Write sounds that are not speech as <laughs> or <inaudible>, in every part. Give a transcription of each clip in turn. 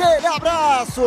Aquele abraço!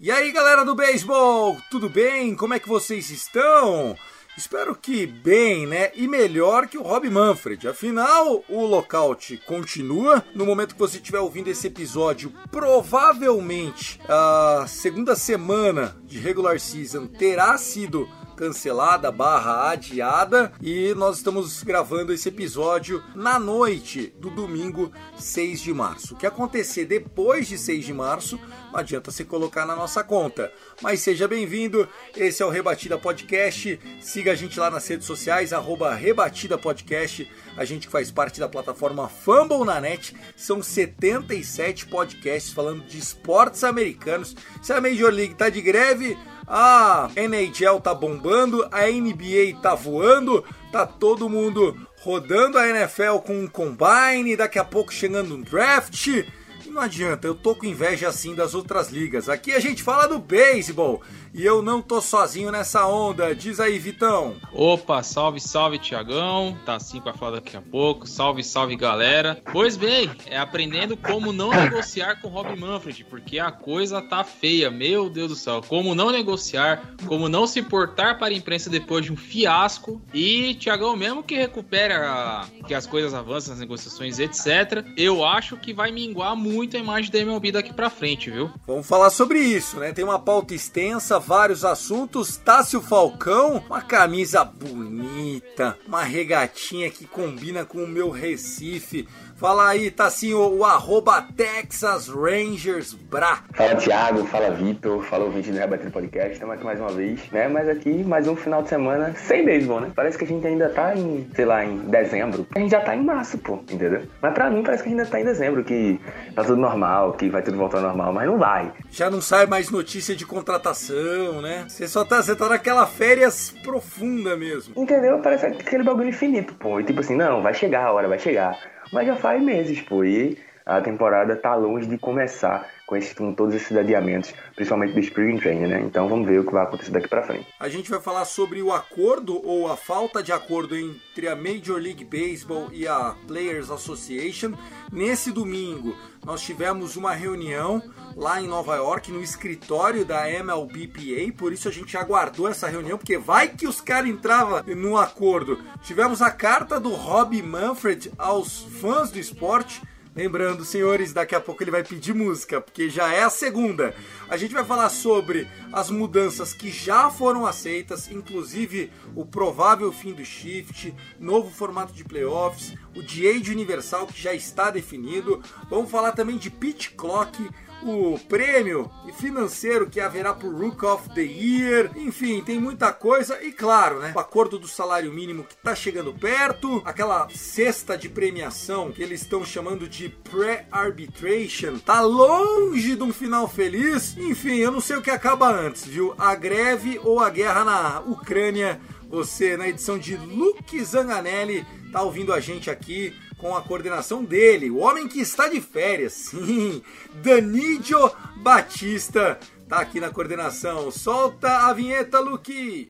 E aí galera do beisebol, tudo bem? Como é que vocês estão? Espero que bem, né? E melhor que o Rob Manfred. Afinal, o lockout continua. No momento que você estiver ouvindo esse episódio, provavelmente a segunda semana de regular season terá sido cancelada barra adiada e nós estamos gravando esse episódio na noite do domingo 6 de março. O que acontecer depois de 6 de março não adianta se colocar na nossa conta. Mas seja bem-vindo, esse é o Rebatida Podcast. Siga a gente lá nas redes sociais, arroba Rebatida Podcast. A gente faz parte da plataforma Fumble na net. São 77 podcasts falando de esportes americanos. Se a Major League tá de greve, a NHL tá bombando, a NBA tá voando, tá todo mundo rodando a NFL com um combine, daqui a pouco chegando um draft. Não adianta, eu tô com inveja assim das outras ligas. Aqui a gente fala do beisebol. E eu não tô sozinho nessa onda. Diz aí, Vitão. Opa, salve, salve, Tiagão. Tá assim pra falar daqui a pouco. Salve, salve, galera. Pois bem, é aprendendo como não negociar com Rob Manfred, porque a coisa tá feia. Meu Deus do céu. Como não negociar, como não se portar para a imprensa depois de um fiasco. E Tiagão, mesmo que recupera, que as coisas avançam nas negociações, etc., eu acho que vai minguar muito a imagem da MLB daqui pra frente, viu? Vamos falar sobre isso, né? Tem uma pauta extensa vários assuntos. Tássio Falcão, uma camisa bonita, uma regatinha que combina com o meu Recife. Fala aí, Tassinho, o arroba Texas Rangers Bra. Fala Thiago, fala Vitor, fala ouvinte do Rebatendo Podcast, estamos aqui mais uma vez, né? Mas aqui mais um final de semana sem beisebol, né? Parece que a gente ainda tá em, sei lá, em dezembro. A gente já tá em março, pô, entendeu? Mas pra mim parece que a gente ainda tá em dezembro, que tá tudo normal, que vai tudo voltar ao normal, mas não vai. Já não sai mais notícia de contratação, né? Você só tá, você tá naquela férias profunda mesmo. Entendeu? Parece aquele bagulho infinito, pô. E tipo assim, não, vai chegar a hora, vai chegar. Mas já faz meses, pô, e a temporada tá longe de começar com, esse, com todos esses adiamentos, principalmente do Spring Training, né? Então vamos ver o que vai acontecer daqui para frente. A gente vai falar sobre o acordo ou a falta de acordo entre a Major League Baseball e a Players Association. Nesse domingo, nós tivemos uma reunião lá em Nova York, no escritório da MLBPA, por isso a gente aguardou essa reunião, porque vai que os caras entravam no acordo. Tivemos a carta do Rob Manfred aos fãs do esporte, Lembrando, senhores, daqui a pouco ele vai pedir música, porque já é a segunda. A gente vai falar sobre as mudanças que já foram aceitas, inclusive o provável fim do shift, novo formato de playoffs, o DH universal que já está definido. Vamos falar também de pitch clock, o prêmio financeiro que haverá pro Rook of the Year. Enfim, tem muita coisa. E claro, né? O acordo do salário mínimo que tá chegando perto. Aquela cesta de premiação que eles estão chamando de pre-arbitration. Tá longe de um final feliz. Enfim, eu não sei o que acaba antes, viu? A greve ou a guerra na Ucrânia. Você, na edição de Luke Zanganelli, tá ouvindo a gente aqui com a coordenação dele, o homem que está de férias, <laughs> sim, Danidio Batista, tá aqui na coordenação. Solta a vinheta, Luke!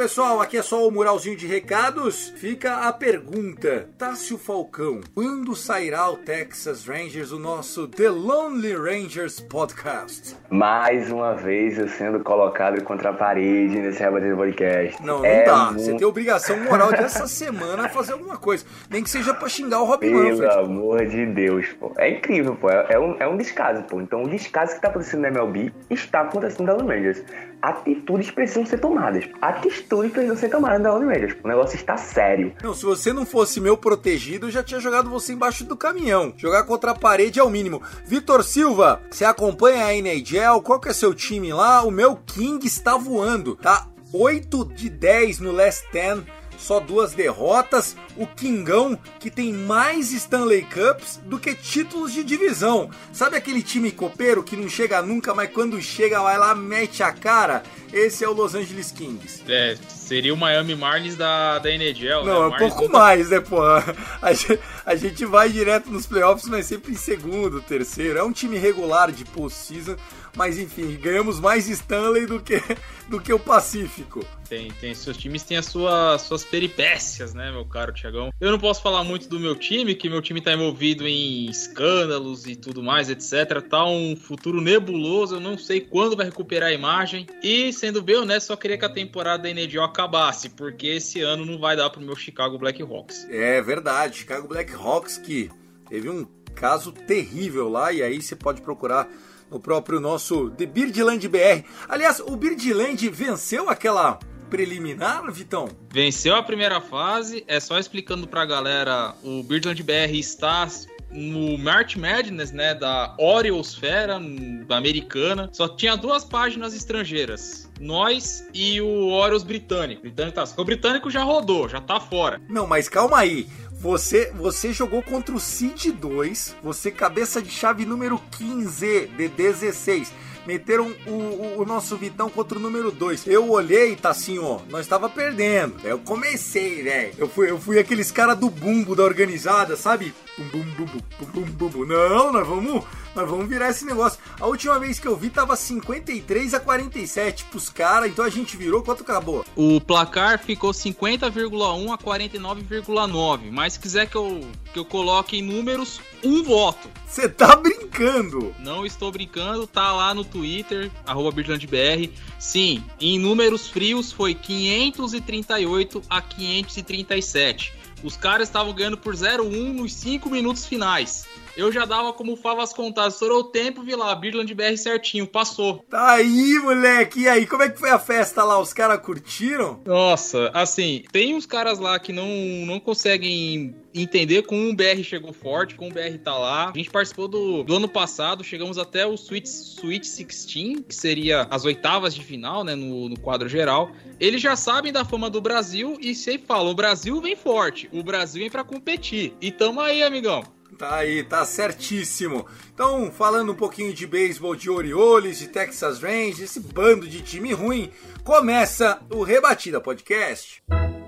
Pessoal, aqui é só o muralzinho de recados. Fica a pergunta: Tássio Falcão, quando sairá o Texas Rangers, o nosso The Lonely Rangers podcast? Mais uma vez eu sendo colocado contra a parede nesse Rebatendo Podcast. Não, não É dá. muito- Você tem obrigação moral de essa semana fazer alguma coisa. Nem que seja pra xingar o Rob Pelo Manfred. amor de Deus, pô. É incrível, pô. É, é um, é um descaso, pô. Então, o descaso que tá acontecendo na MLB está acontecendo na Rangers. Atitudes precisam ser tomadas. Atitudes precisam ser tomadas da Raiders. O negócio está sério. Não, se você não fosse meu protegido, eu já tinha jogado você embaixo do caminhão. Jogar contra a parede é o mínimo. Vitor Silva, você acompanha a NHL? Qual que é seu time lá? O meu King está voando, tá? 8 de 10 no Last 10 só duas derrotas. O Kingão, que tem mais Stanley Cups do que títulos de divisão. Sabe aquele time copeiro que não chega nunca, mas quando chega vai lá, mete a cara? Esse é o Los Angeles Kings. É, seria o Miami Marlins da, da NHL. Não, né? é um pouco mais, né, pô? <laughs> A gente, a gente vai direto nos playoffs, mas sempre em segundo, terceiro. É um time regular de postseason mas enfim, ganhamos mais Stanley do que, do que o Pacífico. Tem, tem. Seus times têm as sua, suas peripécias, né, meu caro Tiagão? Eu não posso falar muito do meu time, que meu time tá envolvido em escândalos e tudo mais, etc. Tá um futuro nebuloso, eu não sei quando vai recuperar a imagem. E, sendo bem honesto, só queria que a temporada da NHL acabasse, porque esse ano não vai dar pro meu Chicago Blackhawks. É verdade, Chicago Blackhawks que teve um caso terrível lá, e aí você pode procurar no próprio nosso The Birdland BR. Aliás, o Birdland venceu aquela preliminar, Vitão? Venceu a primeira fase, é só explicando pra galera, o Birdland BR está no March Madness, né, da Oriolsfera da americana, só tinha duas páginas estrangeiras. Nós e o Orioles britânico. Britânico, tá, o britânico já rodou, já tá fora. Não, mas calma aí. Você, você jogou contra o Cid 2, você cabeça de chave número 15 de 16. Meteram o, o, o nosso Vitão contra o número 2. Eu olhei, tá assim, ó, nós tava perdendo. Eu comecei, velho. Eu fui, eu fui aqueles cara do bumbo da organizada, sabe? Bum, bum, bum, bum, bum, bum. Não, nós vamos mas vamos virar esse negócio. A última vez que eu vi tava 53 a 47 pros caras, então a gente virou. Quanto acabou? O placar ficou 50,1 a 49,9. Mas se quiser que eu, que eu coloque em números, um voto. Você tá brincando? Não estou brincando, tá lá no Twitter, arroba BR. Sim, em números frios foi 538 a 537. Os caras estavam ganhando por 0-1 nos 5 minutos finais eu já dava como favas contadas. Estourou o tempo, vi lá, Birland BR certinho, passou. Tá aí, moleque. E aí, como é que foi a festa lá? Os caras curtiram? Nossa, assim, tem uns caras lá que não, não conseguem entender como o BR chegou forte, como o BR tá lá. A gente participou do, do ano passado, chegamos até o Sweet, Sweet 16, que seria as oitavas de final, né, no, no quadro geral. Eles já sabem da fama do Brasil e sempre falam, o Brasil vem forte, o Brasil vem para competir. E tamo aí, amigão. Tá aí, tá certíssimo. Então, falando um pouquinho de beisebol de Orioles, de Texas Rangers, esse bando de time ruim, começa o Rebatida Podcast. Pessoal,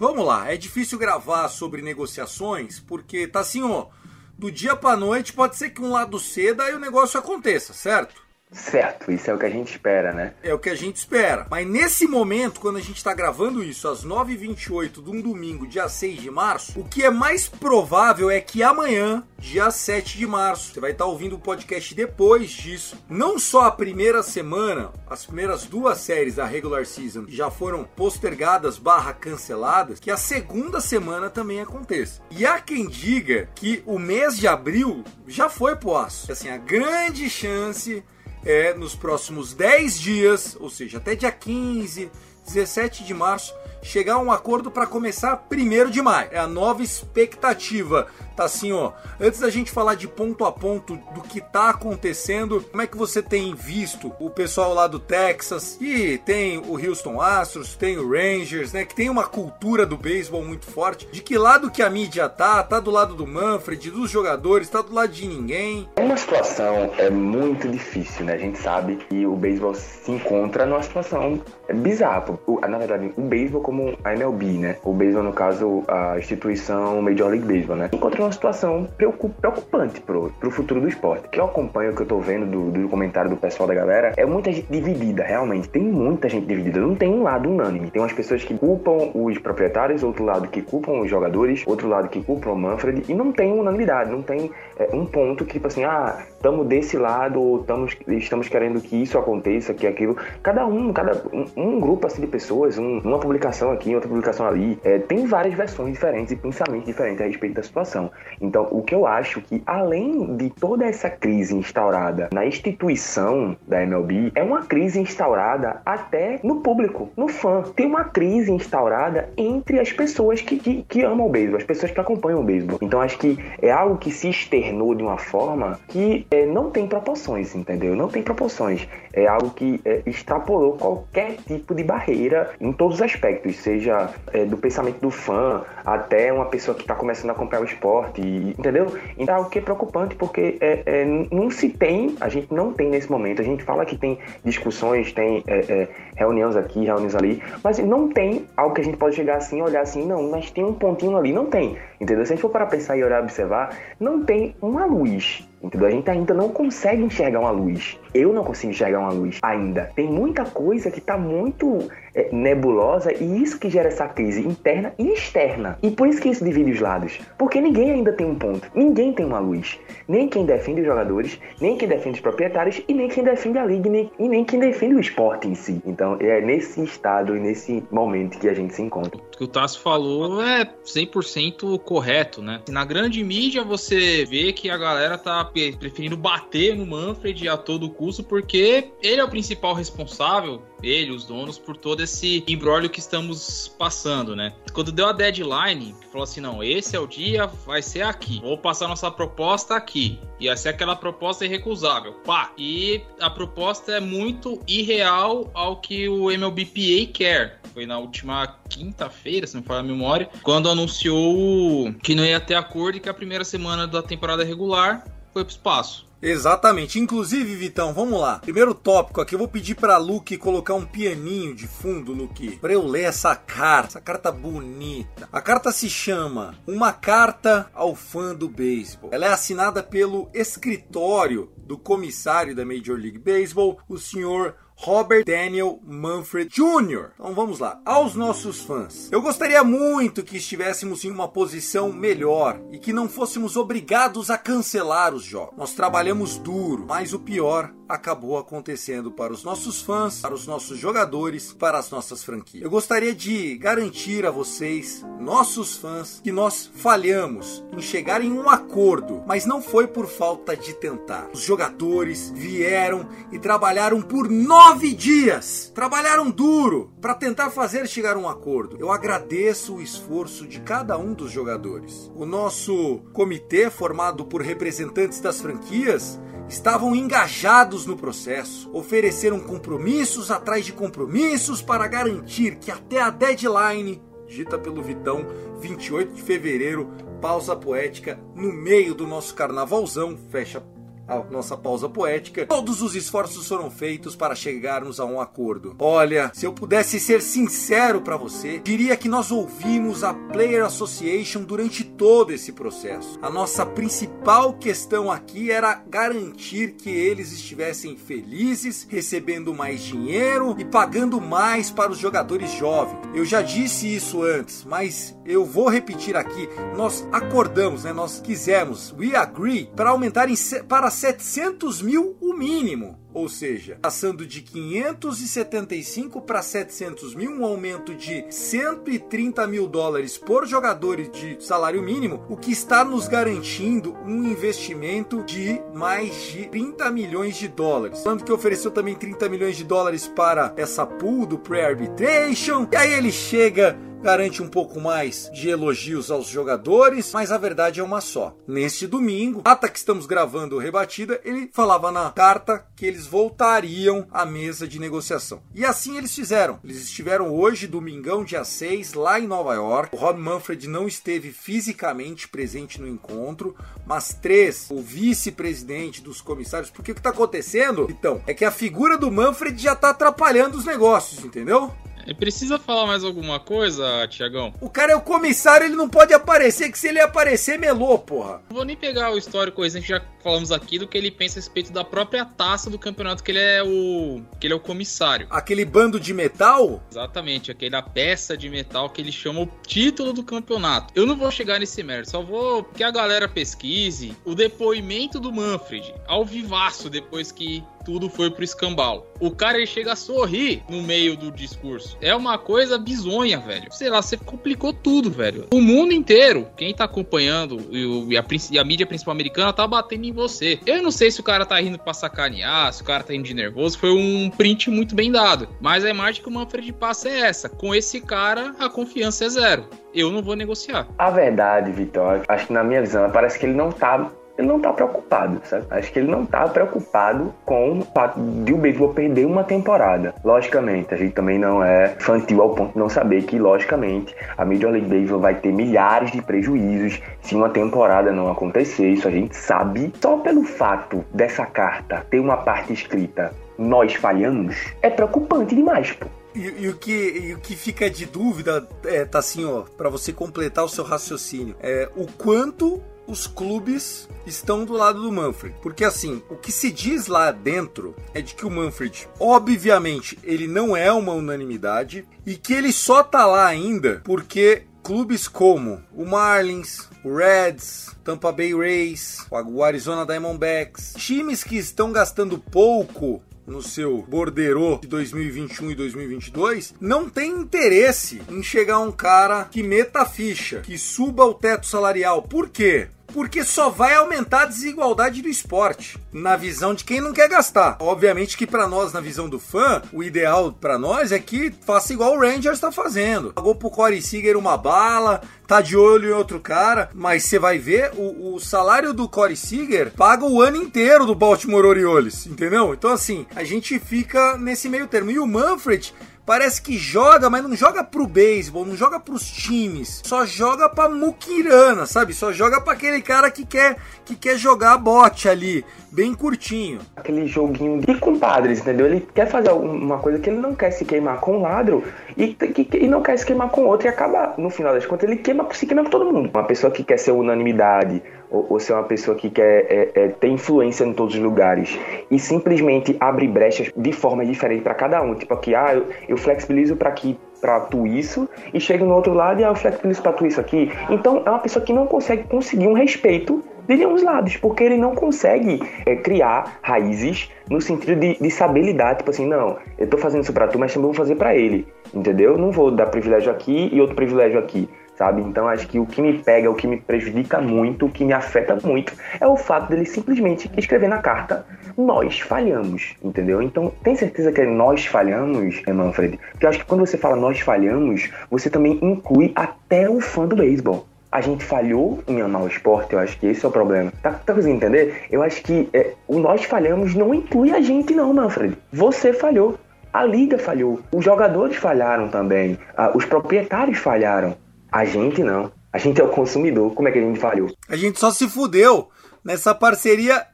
vamos lá. É difícil gravar sobre negociações porque tá assim, ó. Do dia pra noite pode ser que um lado ceda e o negócio aconteça, certo? Certo, isso é o que a gente espera, né? É o que a gente espera. Mas nesse momento, quando a gente está gravando isso, às 9h28 de um domingo, dia 6 de março, o que é mais provável é que amanhã, dia 7 de março, você vai estar tá ouvindo o podcast depois disso. Não só a primeira semana, as primeiras duas séries da regular season já foram postergadas barra canceladas, que a segunda semana também aconteça. E há quem diga que o mês de abril já foi pro aço. Assim, a grande chance é nos próximos 10 dias, ou seja, até dia 15, 17 de março, chegar a um acordo para começar 1 de maio. É a nova expectativa. Tá assim, ó. Antes da gente falar de ponto a ponto do que tá acontecendo, como é que você tem visto o pessoal lá do Texas e tem o Houston Astros, tem o Rangers, né, que tem uma cultura do beisebol muito forte. De que lado que a mídia tá? Tá do lado do Manfred, dos jogadores, tá do lado de ninguém? É uma situação é muito difícil, né? A gente sabe que o beisebol se encontra numa situação bizarra. Na verdade, o beisebol como a MLB, né? O beisebol, no caso, a instituição Major League Baseball, né? Encontrou uma situação preocupante pro, pro futuro do esporte. Que eu acompanho, que eu tô vendo do, do comentário do pessoal da galera, é muita gente dividida, realmente. Tem muita gente dividida. Não tem um lado unânime. Tem umas pessoas que culpam os proprietários, outro lado que culpam os jogadores, outro lado que culpam o Manfred, e não tem unanimidade, não tem é, um ponto que, tipo assim, ah, estamos desse lado, ou tamo, estamos querendo que isso aconteça, que aquilo. Cada um, cada um, um grupo assim de pessoas, um, uma publicação aqui, outra publicação ali, é, tem várias versões diferentes e pensamentos diferentes a respeito da situação. Então, o que eu acho que, além de toda essa crise instaurada na instituição da MLB, é uma crise instaurada até no público, no fã. Tem uma crise instaurada entre as pessoas que, que, que amam o beisebol, as pessoas que acompanham o beisebol. Então, acho que é algo que se externou de uma forma que é, não tem proporções, entendeu? Não tem proporções. É algo que é, extrapolou qualquer tipo de barreira em todos os aspectos, seja é, do pensamento do fã até uma pessoa que está começando a comprar o esporte, entendeu? Então é que é preocupante porque é, é, não se tem, a gente não tem nesse momento. A gente fala que tem discussões, tem é, reuniões aqui, reuniões ali, mas não tem algo que a gente pode chegar assim, olhar assim, não, mas tem um pontinho ali, não tem, entendeu? Se a gente for para pensar e olhar, observar, não tem uma luz Entendeu? A gente ainda não consegue enxergar uma luz. Eu não consigo enxergar uma luz ainda. Tem muita coisa que está muito é, nebulosa e isso que gera essa crise interna e externa. E por isso que isso divide os lados. Porque ninguém ainda tem um ponto. Ninguém tem uma luz. Nem quem defende os jogadores, nem quem defende os proprietários e nem quem defende a liga nem, e nem quem defende o esporte em si. Então é nesse estado e nesse momento que a gente se encontra. O que o Tasso falou é 100% correto, né? Na grande mídia você vê que a galera tá preferindo bater no Manfred a todo custo, porque ele é o principal responsável, ele, os donos, por todo esse embrólio que estamos passando, né? Quando deu a deadline, falou assim: não, esse é o dia, vai ser aqui. Vou passar nossa proposta aqui. E essa é aquela proposta irrecusável. Pá! E a proposta é muito irreal ao que o MLBPA quer. Foi na última quinta-feira, se não falar a memória, quando anunciou que não ia ter acordo e que a primeira semana da temporada regular foi pro espaço. Exatamente. Inclusive, Vitão, vamos lá. Primeiro tópico aqui, eu vou pedir pra Luke colocar um pianinho de fundo, Luke, pra eu ler essa carta. Essa carta bonita. A carta se chama Uma Carta ao Fã do Beisebol. Ela é assinada pelo escritório do comissário da Major League Baseball, o senhor Robert Daniel Manfred Jr. Então vamos lá, aos nossos fãs. Eu gostaria muito que estivéssemos em uma posição melhor e que não fôssemos obrigados a cancelar os jogos. Nós trabalhamos duro, mas o pior acabou acontecendo para os nossos fãs, para os nossos jogadores, para as nossas franquias. Eu gostaria de garantir a vocês, nossos fãs, que nós falhamos em chegar em um acordo, mas não foi por falta de tentar. Os jogadores vieram e trabalharam por nove dias, trabalharam duro para tentar fazer chegar um acordo. Eu agradeço o esforço de cada um dos jogadores. O nosso comitê, formado por representantes das franquias, estavam engajados no processo, ofereceram compromissos atrás de compromissos para garantir que até a deadline, dita pelo Vitão, 28 de fevereiro, pausa poética no meio do nosso carnavalzão, fecha a nossa pausa poética, todos os esforços foram feitos para chegarmos a um acordo. Olha, se eu pudesse ser sincero para você, diria que nós ouvimos a Player Association durante todo esse processo. A nossa principal questão aqui era garantir que eles estivessem felizes, recebendo mais dinheiro e pagando mais para os jogadores jovens. Eu já disse isso antes, mas eu vou repetir aqui. Nós acordamos, né? Nós quisemos, we agree, para aumentar em, para 700 mil o mínimo. Ou seja, passando de 575 para 700 mil, um aumento de 130 mil dólares por jogador de salário mínimo, o que está nos garantindo um investimento de mais de 30 milhões de dólares. Falando que ofereceu também 30 milhões de dólares para essa pool do pre-arbitration, e aí ele chega garante um pouco mais de elogios aos jogadores, mas a verdade é uma só. Neste domingo, data que estamos gravando Rebatida, ele falava na carta que eles voltariam à mesa de negociação. E assim eles fizeram. Eles estiveram hoje, domingão, dia 6, lá em Nova York. O Rob Manfred não esteve fisicamente presente no encontro, mas três, o vice-presidente dos comissários, porque o que está acontecendo, então, é que a figura do Manfred já está atrapalhando os negócios, entendeu? É, precisa falar mais alguma coisa, Tiagão? O cara é o comissário, ele não pode aparecer, que se ele aparecer, melou, porra. Não vou nem pegar o histórico, a gente já falamos aqui do que ele pensa a respeito da própria taça do campeonato, que ele é o. que ele é o comissário. Aquele bando de metal? Exatamente, aquela peça de metal que ele chama o título do campeonato. Eu não vou chegar nesse mérito, só vou que a galera pesquise o depoimento do Manfred, ao vivaço, depois que tudo foi pro escambau. O cara ele chega a sorrir no meio do discurso. É uma coisa bizonha, velho. Sei lá, você complicou tudo, velho. O mundo inteiro, quem tá acompanhando e, a, e a mídia principal americana tá batendo em você. Eu não sei se o cara tá rindo pra sacanear, se o cara tá indo de nervoso. Foi um print muito bem dado. Mas a imagem que o Manfred passa é essa. Com esse cara, a confiança é zero. Eu não vou negociar. A verdade, Vitor, acho que na minha visão, parece que ele não tá ele não tá preocupado, sabe? Acho que ele não tá preocupado com o fato de o beisebol perder uma temporada. Logicamente, a gente também não é infantil ao ponto de não saber que, logicamente, a Major League Baseball vai ter milhares de prejuízos se uma temporada não acontecer. Isso a gente sabe. Só pelo fato dessa carta ter uma parte escrita nós falhamos, é preocupante demais, pô. E, e, o que, e o que fica de dúvida é, tá assim, ó, para você completar o seu raciocínio, é o quanto os clubes estão do lado do Manfred. Porque assim, o que se diz lá dentro é de que o Manfred, obviamente, ele não é uma unanimidade e que ele só tá lá ainda porque clubes como o Marlins, o Reds, Tampa Bay Rays, o Arizona Diamondbacks, times que estão gastando pouco no seu borderô de 2021 e 2022, não tem interesse em chegar um cara que meta a ficha, que suba o teto salarial. Por quê? Porque só vai aumentar a desigualdade do esporte, na visão de quem não quer gastar. Obviamente que para nós, na visão do fã, o ideal para nós é que faça igual o Rangers está fazendo. Pagou pro Corey Seager uma bala, tá de olho em outro cara, mas você vai ver, o, o, salário do Corey Seager paga o ano inteiro do Baltimore Orioles, entendeu? Então assim, a gente fica nesse meio termo. E o Manfred parece que joga, mas não joga pro beisebol, não joga pros times, só joga pra muquirana, sabe? Só joga pra aquele cara que quer que quer jogar bote ali, bem curtinho. Aquele joguinho de compadres, entendeu? Ele quer fazer uma coisa que ele não quer se queimar com um lado e, que, e não quer se queimar com outro e acaba, no final das contas, ele queima, se queima com todo mundo. Uma pessoa que quer ser unanimidade, ou, ou ser uma pessoa que quer é, é, ter influência em todos os lugares e simplesmente abre brechas de forma diferente para cada um. Tipo aqui, ah, eu, eu flexibilizo para aqui para tu isso e chega no outro lado e ah, eu flexibilizo para tu isso aqui. Então é uma pessoa que não consegue conseguir um respeito de nenhum dos lados, porque ele não consegue é, criar raízes no sentido de, de saber lidar, tipo assim, não, eu tô fazendo isso para tu, mas também vou fazer para ele, entendeu? Não vou dar privilégio aqui e outro privilégio aqui sabe? Então acho que o que me pega, o que me prejudica muito, o que me afeta muito é o fato dele simplesmente escrever na carta nós falhamos, entendeu? Então tem certeza que é nós falhamos, Manfred? Porque eu acho que quando você fala nós falhamos, você também inclui até o fã do beisebol a gente falhou em amar o esporte, eu acho que esse é o problema. Tá, tá conseguindo entender? Eu acho que é, o nós falhamos não inclui a gente, não, Manfred. Você falhou. A liga falhou. Os jogadores falharam também. Ah, os proprietários falharam. A gente não. A gente é o consumidor. Como é que a gente falhou? A gente só se fudeu. Nessa parceria,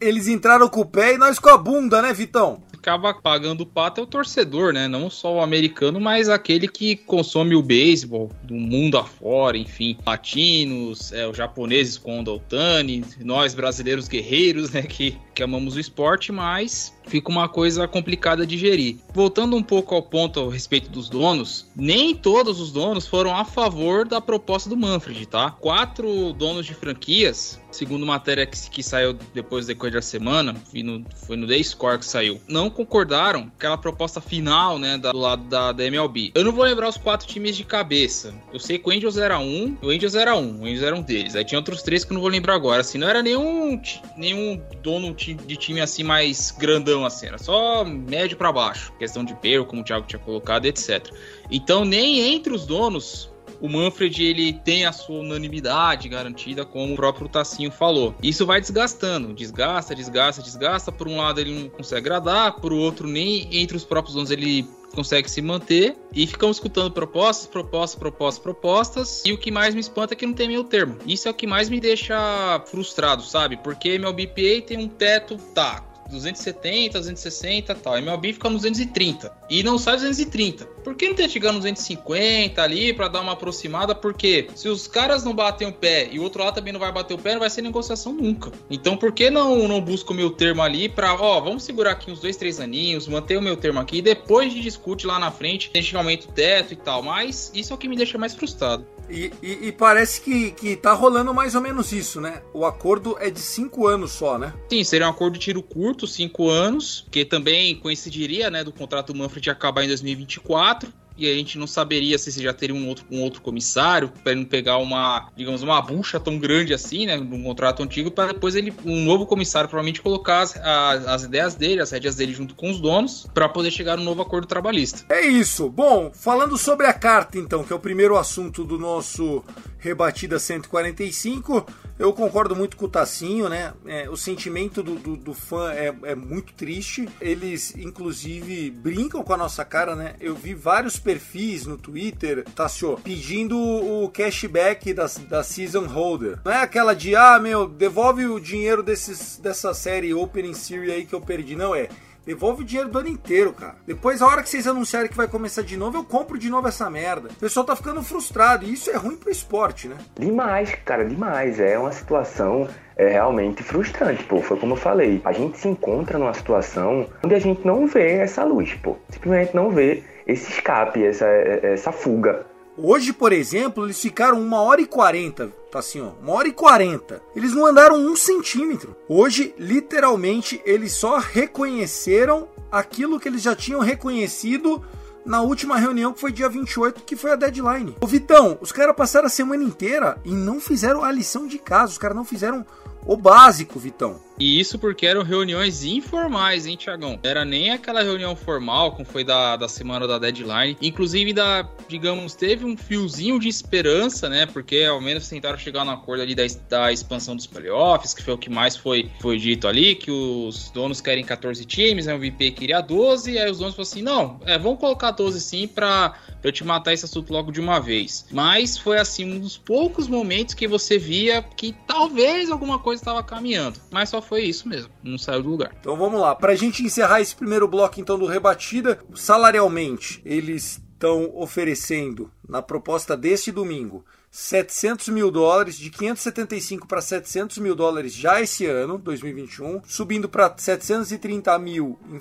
eles entraram com o pé e nós com a bunda, né, Vitão? acaba pagando o pato é o torcedor, né? Não só o americano, mas aquele que consome o beisebol do mundo afora, enfim. Latinos, é, os japoneses com o Otani, nós brasileiros guerreiros, né? Que, que amamos o esporte, mas fica uma coisa complicada de gerir. Voltando um pouco ao ponto a respeito dos donos, nem todos os donos foram a favor da proposta do Manfred, tá? Quatro donos de franquias, segundo matéria que, que saiu depois do decorrer da semana, no, foi no The Score que saiu, não concordaram com aquela proposta final, né, do lado da, da MLB. Eu não vou lembrar os quatro times de cabeça. Eu sei que o Angels era um, o Angels era um, o Angels era um deles. Aí tinha outros três que eu não vou lembrar agora. Assim, não era nenhum, nenhum dono de time assim mais grandão assim, era só médio para baixo, questão de perro, como o Thiago tinha colocado, etc. Então, nem entre os donos o Manfred ele tem a sua unanimidade garantida, como o próprio Tacinho falou. Isso vai desgastando, desgasta, desgasta, desgasta. Por um lado ele não consegue agradar, por outro nem entre os próprios donos ele consegue se manter e ficamos escutando propostas, propostas, propostas, propostas. E o que mais me espanta é que não tem meio termo. Isso é o que mais me deixa frustrado, sabe? Porque meu BPA tem um teto, tá, 270, 260 e tal. MLB fica nos 230. E não sai 230. Por que não ter chegado nos 250 ali para dar uma aproximada? Porque se os caras não batem o pé e o outro lado também não vai bater o pé, não vai ser negociação nunca. Então por que não, não busca o meu termo ali pra, ó, vamos segurar aqui uns dois, três aninhos, manter o meu termo aqui e depois a gente discute lá na frente, tem aumento o teto e tal. Mas isso é o que me deixa mais frustrado. E, e, e, parece que, que tá rolando mais ou menos isso, né? O acordo é de cinco anos só, né? Sim, seria um acordo de tiro curto, cinco anos, que também coincidiria, né, do contrato do Manfred acabar em 2024 e a gente não saberia se já teria um outro, um outro comissário para não pegar uma, digamos, uma bucha tão grande assim, né, num contrato antigo, para depois ele, um novo comissário provavelmente colocar as, as, as ideias dele, as rédeas dele junto com os donos, para poder chegar no novo acordo trabalhista. É isso. Bom, falando sobre a carta então, que é o primeiro assunto do nosso rebatida 145. Eu concordo muito com o Tacinho, né? É, o sentimento do, do, do fã é, é, muito triste. Eles, inclusive, brincam com a nossa cara, né? Eu vi vários perfis no Twitter, Tassio, pedindo o cashback da, da Season Holder. Não é aquela de, ah, meu, devolve o dinheiro desses, dessa série Opening Series aí que eu perdi. Não, é Devolve o dinheiro do ano inteiro, cara. Depois, a hora que vocês anunciarem que vai começar de novo, eu compro de novo essa merda. O pessoal tá ficando frustrado e isso é ruim pro esporte, né? Demais, cara, demais. É uma situação é realmente frustrante, pô. Foi como eu falei. A gente se encontra numa situação onde a gente não vê essa luz, pô. Simplesmente não vê esse escape, essa, essa fuga. Hoje, por exemplo, eles ficaram uma hora e quarenta, tá assim, ó, uma hora e quarenta. Eles não andaram um centímetro. Hoje, literalmente, eles só reconheceram aquilo que eles já tinham reconhecido na última reunião, que foi dia 28, que foi a deadline. Ô Vitão, os caras passaram a semana inteira e não fizeram a lição de casa, os caras não fizeram o básico, Vitão. E isso porque eram reuniões informais, hein, Tiagão? Era nem aquela reunião formal, como foi da, da semana da deadline. Inclusive, da, digamos, teve um fiozinho de esperança, né? Porque ao menos tentaram chegar no acordo ali da, da expansão dos playoffs, que foi o que mais foi, foi dito ali, que os donos querem 14 times, a MVP queria 12, e aí os donos falaram assim: não, é, vamos colocar 12 sim pra, pra eu te matar esse assunto logo de uma vez. Mas foi assim, um dos poucos momentos que você via que talvez alguma coisa estava caminhando. Mas só foi isso mesmo, não saiu do lugar. Então vamos lá, pra gente encerrar esse primeiro bloco então do Rebatida, salarialmente eles estão oferecendo na proposta deste domingo 700 mil dólares, de 575 para 700 mil dólares já esse ano, 2021, subindo para 730 mil em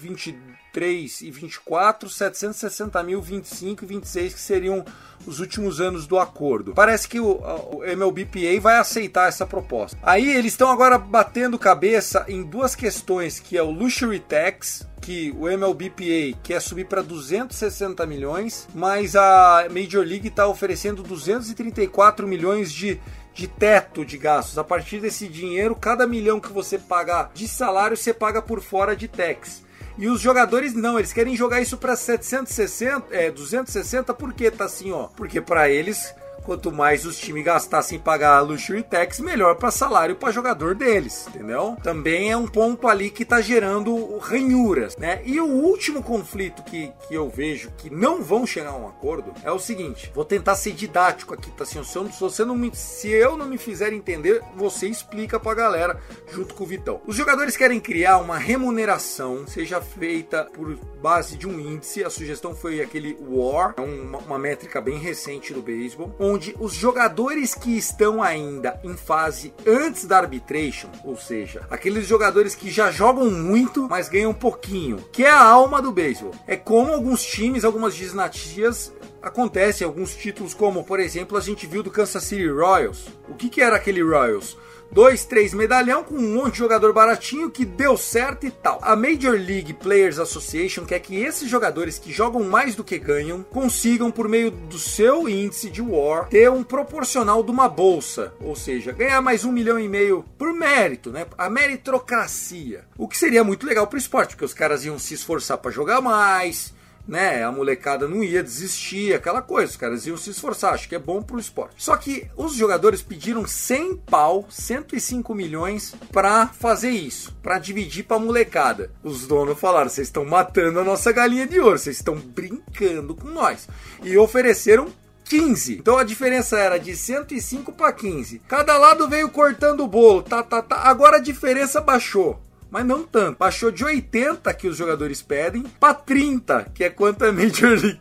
23 e 24, 760 mil, 25 e 26, que seriam os últimos anos do acordo. Parece que o, MLBPA vai aceitar essa proposta. Aí eles estão agora batendo cabeça em duas questões, que é o Luxury Tax, que o MLBPA quer subir para 260 milhões, mas a Major League está oferecendo 234 milhões de de teto de gastos. A partir desse dinheiro, cada milhão que você pagar de salário, você paga por fora de tax. E os jogadores não, eles querem jogar isso para 760, é, 260, por que tá assim, ó? Porque para eles Quanto mais os times gastassem pagar luxury tax, melhor para salário para jogador deles, entendeu? Também é um ponto ali que está gerando ranhuras, né? E o último conflito que, que eu vejo que não vão chegar a um acordo é o seguinte: vou tentar ser didático aqui, tá assim? Se, eu, se você não me, se eu não me fizer entender, você explica para a galera junto com o Vitão. Os jogadores querem criar uma remuneração, seja feita por base de um índice. A sugestão foi aquele WAR, é uma, uma métrica bem recente do beisebol, onde os jogadores que estão ainda em fase antes da arbitration, ou seja, aqueles jogadores que já jogam muito, mas ganham pouquinho, que é a alma do beisebol. É como alguns times, algumas dinastias acontecem alguns títulos, como por exemplo a gente viu do Kansas City Royals. O que, que era aquele Royals? Dois, três medalhão com um monte de jogador baratinho que deu certo e tal. A Major League Players Association quer que esses jogadores que jogam mais do que ganham consigam, por meio do seu índice de WAR, ter um proporcional de uma bolsa, ou seja, ganhar mais um milhão e meio por mérito, né? A meritocracia. O que seria muito legal para o esporte, porque os caras iam se esforçar para jogar mais né? A molecada não ia desistir, aquela coisa, os caras iam se esforçar, acho que é bom pro esporte. Só que os jogadores pediram 100 pau, 105 milhões para fazer isso, para dividir pra molecada. Os donos falaram: "Vocês estão matando a nossa galinha de ouro, vocês estão brincando com nós". E ofereceram 15. Então a diferença era de 105 para 15. Cada lado veio cortando o bolo, tá, tá, tá. Agora a diferença baixou. Mas não tanto. Baixou de 80 que os jogadores pedem para 30, que é quanto é Major League.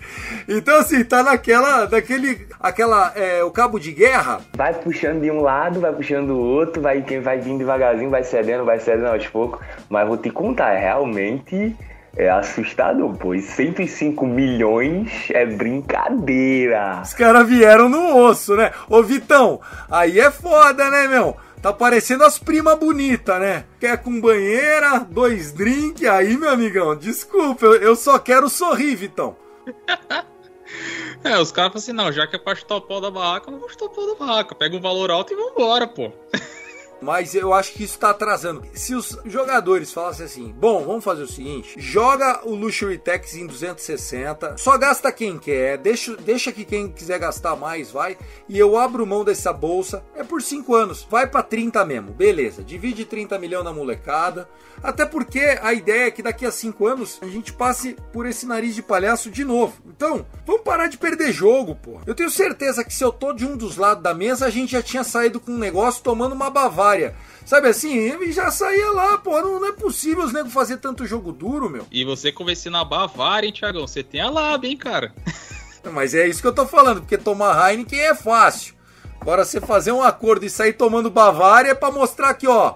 Então assim, tá naquela, daquele, aquela, é, o cabo de guerra. Vai puxando de um lado, vai puxando do outro, vai quem vai vindo devagarzinho, vai cedendo, vai cedendo aos poucos. Mas vou te contar, é realmente é assustador, pois 105 milhões é brincadeira. Os caras vieram no osso, né? Ô Vitão, aí é foda, né, meu? Tá parecendo as primas bonitas, né? Quer com banheira, dois drinks, aí, meu amigão, desculpa, eu, eu só quero sorrir, Vitão. <laughs> é, os caras falam assim, não, já que é pra chutar o pau da barraca, não vou chutar o pau da barraca. Pega um valor alto e vambora, pô. <laughs> Mas eu acho que isso está atrasando. Se os jogadores falassem assim, bom, vamos fazer o seguinte: joga o Luxury Tax em 260, só gasta quem quer, deixa, deixa que quem quiser gastar mais vai, e eu abro mão dessa bolsa, é por 5 anos, vai para 30 mesmo, beleza, divide 30 milhões na molecada, até porque a ideia é que daqui a 5 anos a gente passe por esse nariz de palhaço de novo. Então, vamos parar de perder jogo, pô. Eu tenho certeza que se eu tô de um dos lados da mesa, a gente já tinha saído com um negócio tomando uma Bavária. Sabe assim, ele já saía lá, pô. Não, não é possível os negros fazer tanto jogo duro, meu. E você convencendo a Bavária, hein, Thiagão? Você tem a Lab, hein, cara? <laughs> Mas é isso que eu tô falando, porque tomar Heineken é fácil. Agora você fazer um acordo e sair tomando Bavária é pra mostrar que, ó,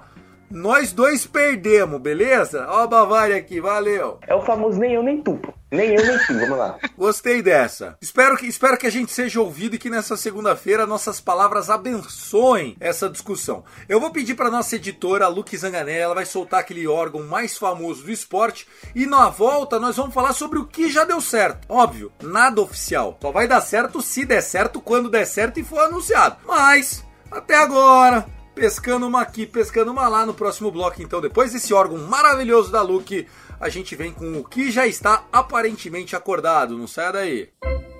nós dois perdemos, beleza? Ó a Bavária aqui, valeu. É o famoso nem eu nem tu. Nem eu nem tu, vamos lá. <laughs> Gostei dessa. Espero que, espero que a gente seja ouvido e que nessa segunda-feira nossas palavras abençoem essa discussão. Eu vou pedir para nossa editora, Luke Zanganelli, ela vai soltar aquele órgão mais famoso do esporte e na volta nós vamos falar sobre o que já deu certo. Óbvio, nada oficial. Só vai dar certo se der certo, quando der certo e for anunciado. Mas, até agora, pescando uma aqui, pescando uma lá no próximo bloco. Então, depois desse órgão maravilhoso da Luke, a gente vem com o que já está aparentemente acordado. Não sai daí. Segundo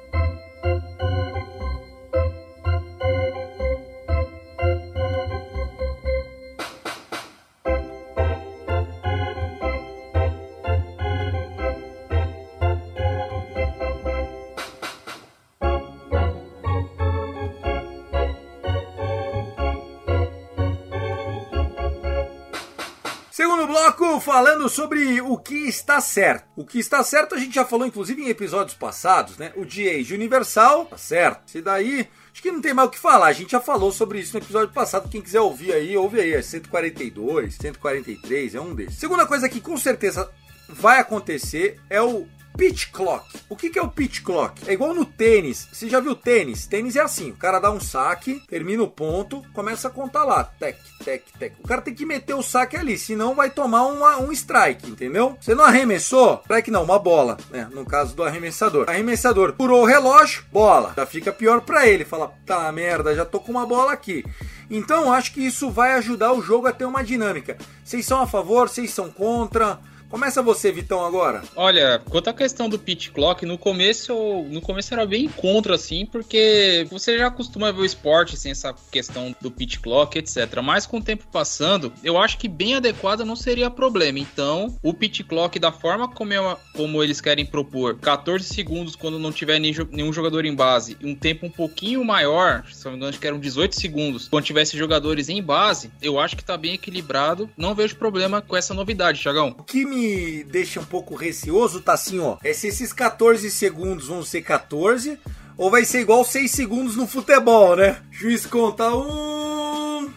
bloco, falando sobre o que está certo. O que está certo a gente já falou, inclusive, em episódios passados, né? O de Universal, tá certo. Se daí, acho que não tem mais o que falar. A gente já falou sobre isso no episódio passado. Quem quiser ouvir aí, ouve aí. É 142, 143, é um desses. Segunda coisa que com certeza vai acontecer é o pitch clock. O que, que é o pitch clock? É igual no tênis. Você já viu tênis? Tênis é assim: o cara dá um saque, termina o ponto, começa a contar lá. Tec, tec, tec. O cara tem que meter o saque ali, senão vai tomar uma, um strike, entendeu? Você não arremessou? Strike não, uma bola, né? No caso do arremessador. Arremessador purou o relógio, bola. Já fica pior para ele. Fala, tá merda, já tô com uma bola aqui. Então acho que isso vai ajudar o jogo a ter uma dinâmica. Vocês são a favor, vocês são contra? Começa você, Vitão, agora. Olha, quanto à questão do pitch clock, no começo, no começo era bem contra, assim, porque você já costuma ver o esporte sem assim, essa questão do pitch clock, etc. Mas com o tempo passando, eu acho que bem adequado não seria problema. Então, o pitch clock, da forma como, é como eles querem propor, 14 segundos quando não tiver nenhum jogador em base, e um tempo um pouquinho maior, se não me engano, acho que eram 18 segundos, quando tivesse jogadores em base, eu acho que tá bem equilibrado. Não vejo problema com essa novidade, Thiagão. O que me deixa um pouco receoso tá assim, ó. É se esses 14 segundos vão ser 14 ou vai ser igual 6 segundos no futebol, né? Juiz conta um.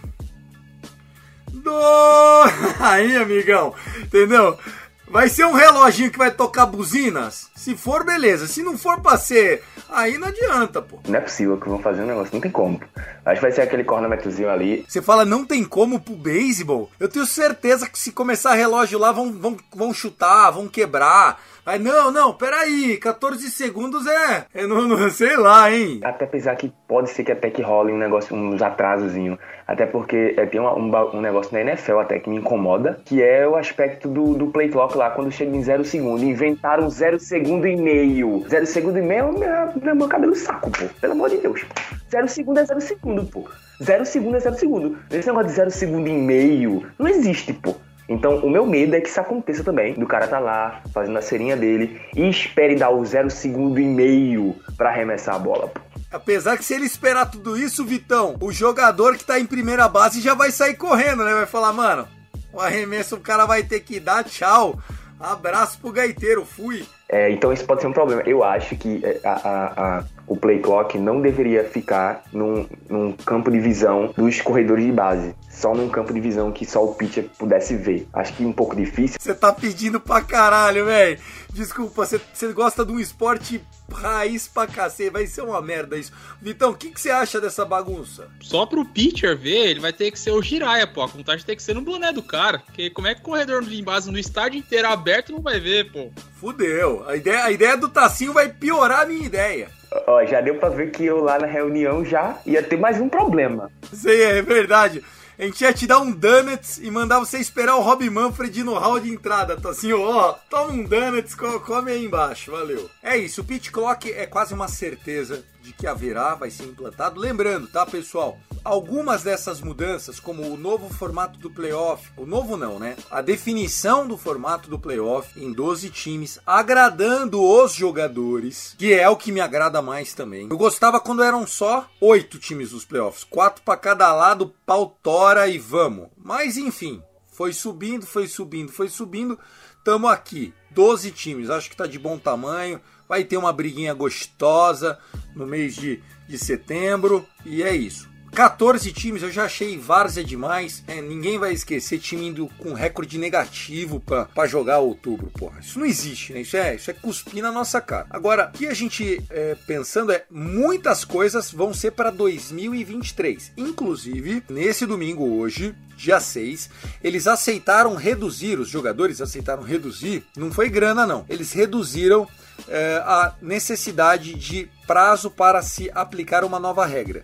Dois. <laughs> Aí, amigão. Entendeu? Vai ser um reloginho que vai tocar buzinas? Se for, beleza. Se não for pra ser, aí não adianta, pô. Não é possível que vão fazer um negócio, não tem como. Acho que vai ser aquele cornametozinho ali. Você fala, não tem como pro beisebol? Eu tenho certeza que se começar relógio lá, vão, vão, vão chutar, vão quebrar. Aí, não, não, peraí, 14 segundos é, é no, no, <laughs> sei lá, hein? Até pensar que pode ser que até que role um negócio, uns atrasozinho. Até porque é, tem um, um, um, negócio na NFL até que me incomoda, que é o aspecto do, do play clock lá, quando chega em zero segundo. Inventaram zero segundo e meio. Zero segundo e meio é meu cabelo saco, pô. Pelo amor de Deus. Zero segundo é zero segundo, pô. Zero segundo é zero segundo. Esse negócio de zero segundo e meio não existe, pô. Então, o meu medo é que isso aconteça também. Do cara tá lá, fazendo a serinha dele, e espere dar o zero segundo e meio pra arremessar a bola. Apesar que se ele esperar tudo isso, Vitão, o jogador que tá em primeira base já vai sair correndo, né? Vai falar, mano, o arremesso o cara vai ter que dar tchau. Abraço pro gaiteiro, fui. É, então isso pode ser um problema. Eu acho que é, a, a, a, o play clock não deveria ficar num, num, campo de visão dos corredores de base. Só num campo de visão que só o pitcher pudesse ver. Acho que é um pouco difícil. Você tá pedindo pra caralho, velho. Desculpa, você gosta de um esporte raiz pra cacete. Vai ser uma merda isso. Vitão, o que você acha dessa bagunça? Só pro pitcher ver, ele vai ter que ser o Jiraya, pô. A contagem tem que ser no boné do cara. Porque como é que o corredor de base no estádio inteiro aberto não vai ver, pô? Fudeu. A ideia, a ideia do Tacinho vai piorar a minha ideia. Ó, já deu pra ver que eu lá na reunião já ia ter mais um problema. Sei, é verdade. A gente ia te dar um donuts e mandar você esperar o Rob Manfred no hall de entrada. Tá assim, ó, toma um donuts, come aí embaixo, valeu. É isso, o pitch clock é quase uma certeza de que haverá, vai ser implantado. Lembrando, tá, pessoal? Algumas dessas mudanças, como o novo formato do playoff, o novo não, né? A definição do formato do playoff em 12 times, agradando os jogadores, que é o que me agrada mais também. Eu gostava quando eram só oito times dos playoffs, quatro para cada lado, pau tora e vamos. Mas enfim, foi subindo, foi subindo, foi subindo. Tamo aqui, 12 times, acho que tá de bom tamanho. Vai ter uma briguinha gostosa no mês de, de setembro. E é isso. 14 times, eu já achei várzea demais. É, ninguém vai esquecer time indo com recorde negativo para jogar outubro, porra. Isso não existe, né? Isso é, isso é cuspir na nossa cara. Agora, o que a gente é, pensando é muitas coisas vão ser para 2023. Inclusive, nesse domingo hoje, dia 6, eles aceitaram reduzir, os jogadores aceitaram reduzir, não foi grana não, eles reduziram é, a necessidade de prazo para se aplicar uma nova regra.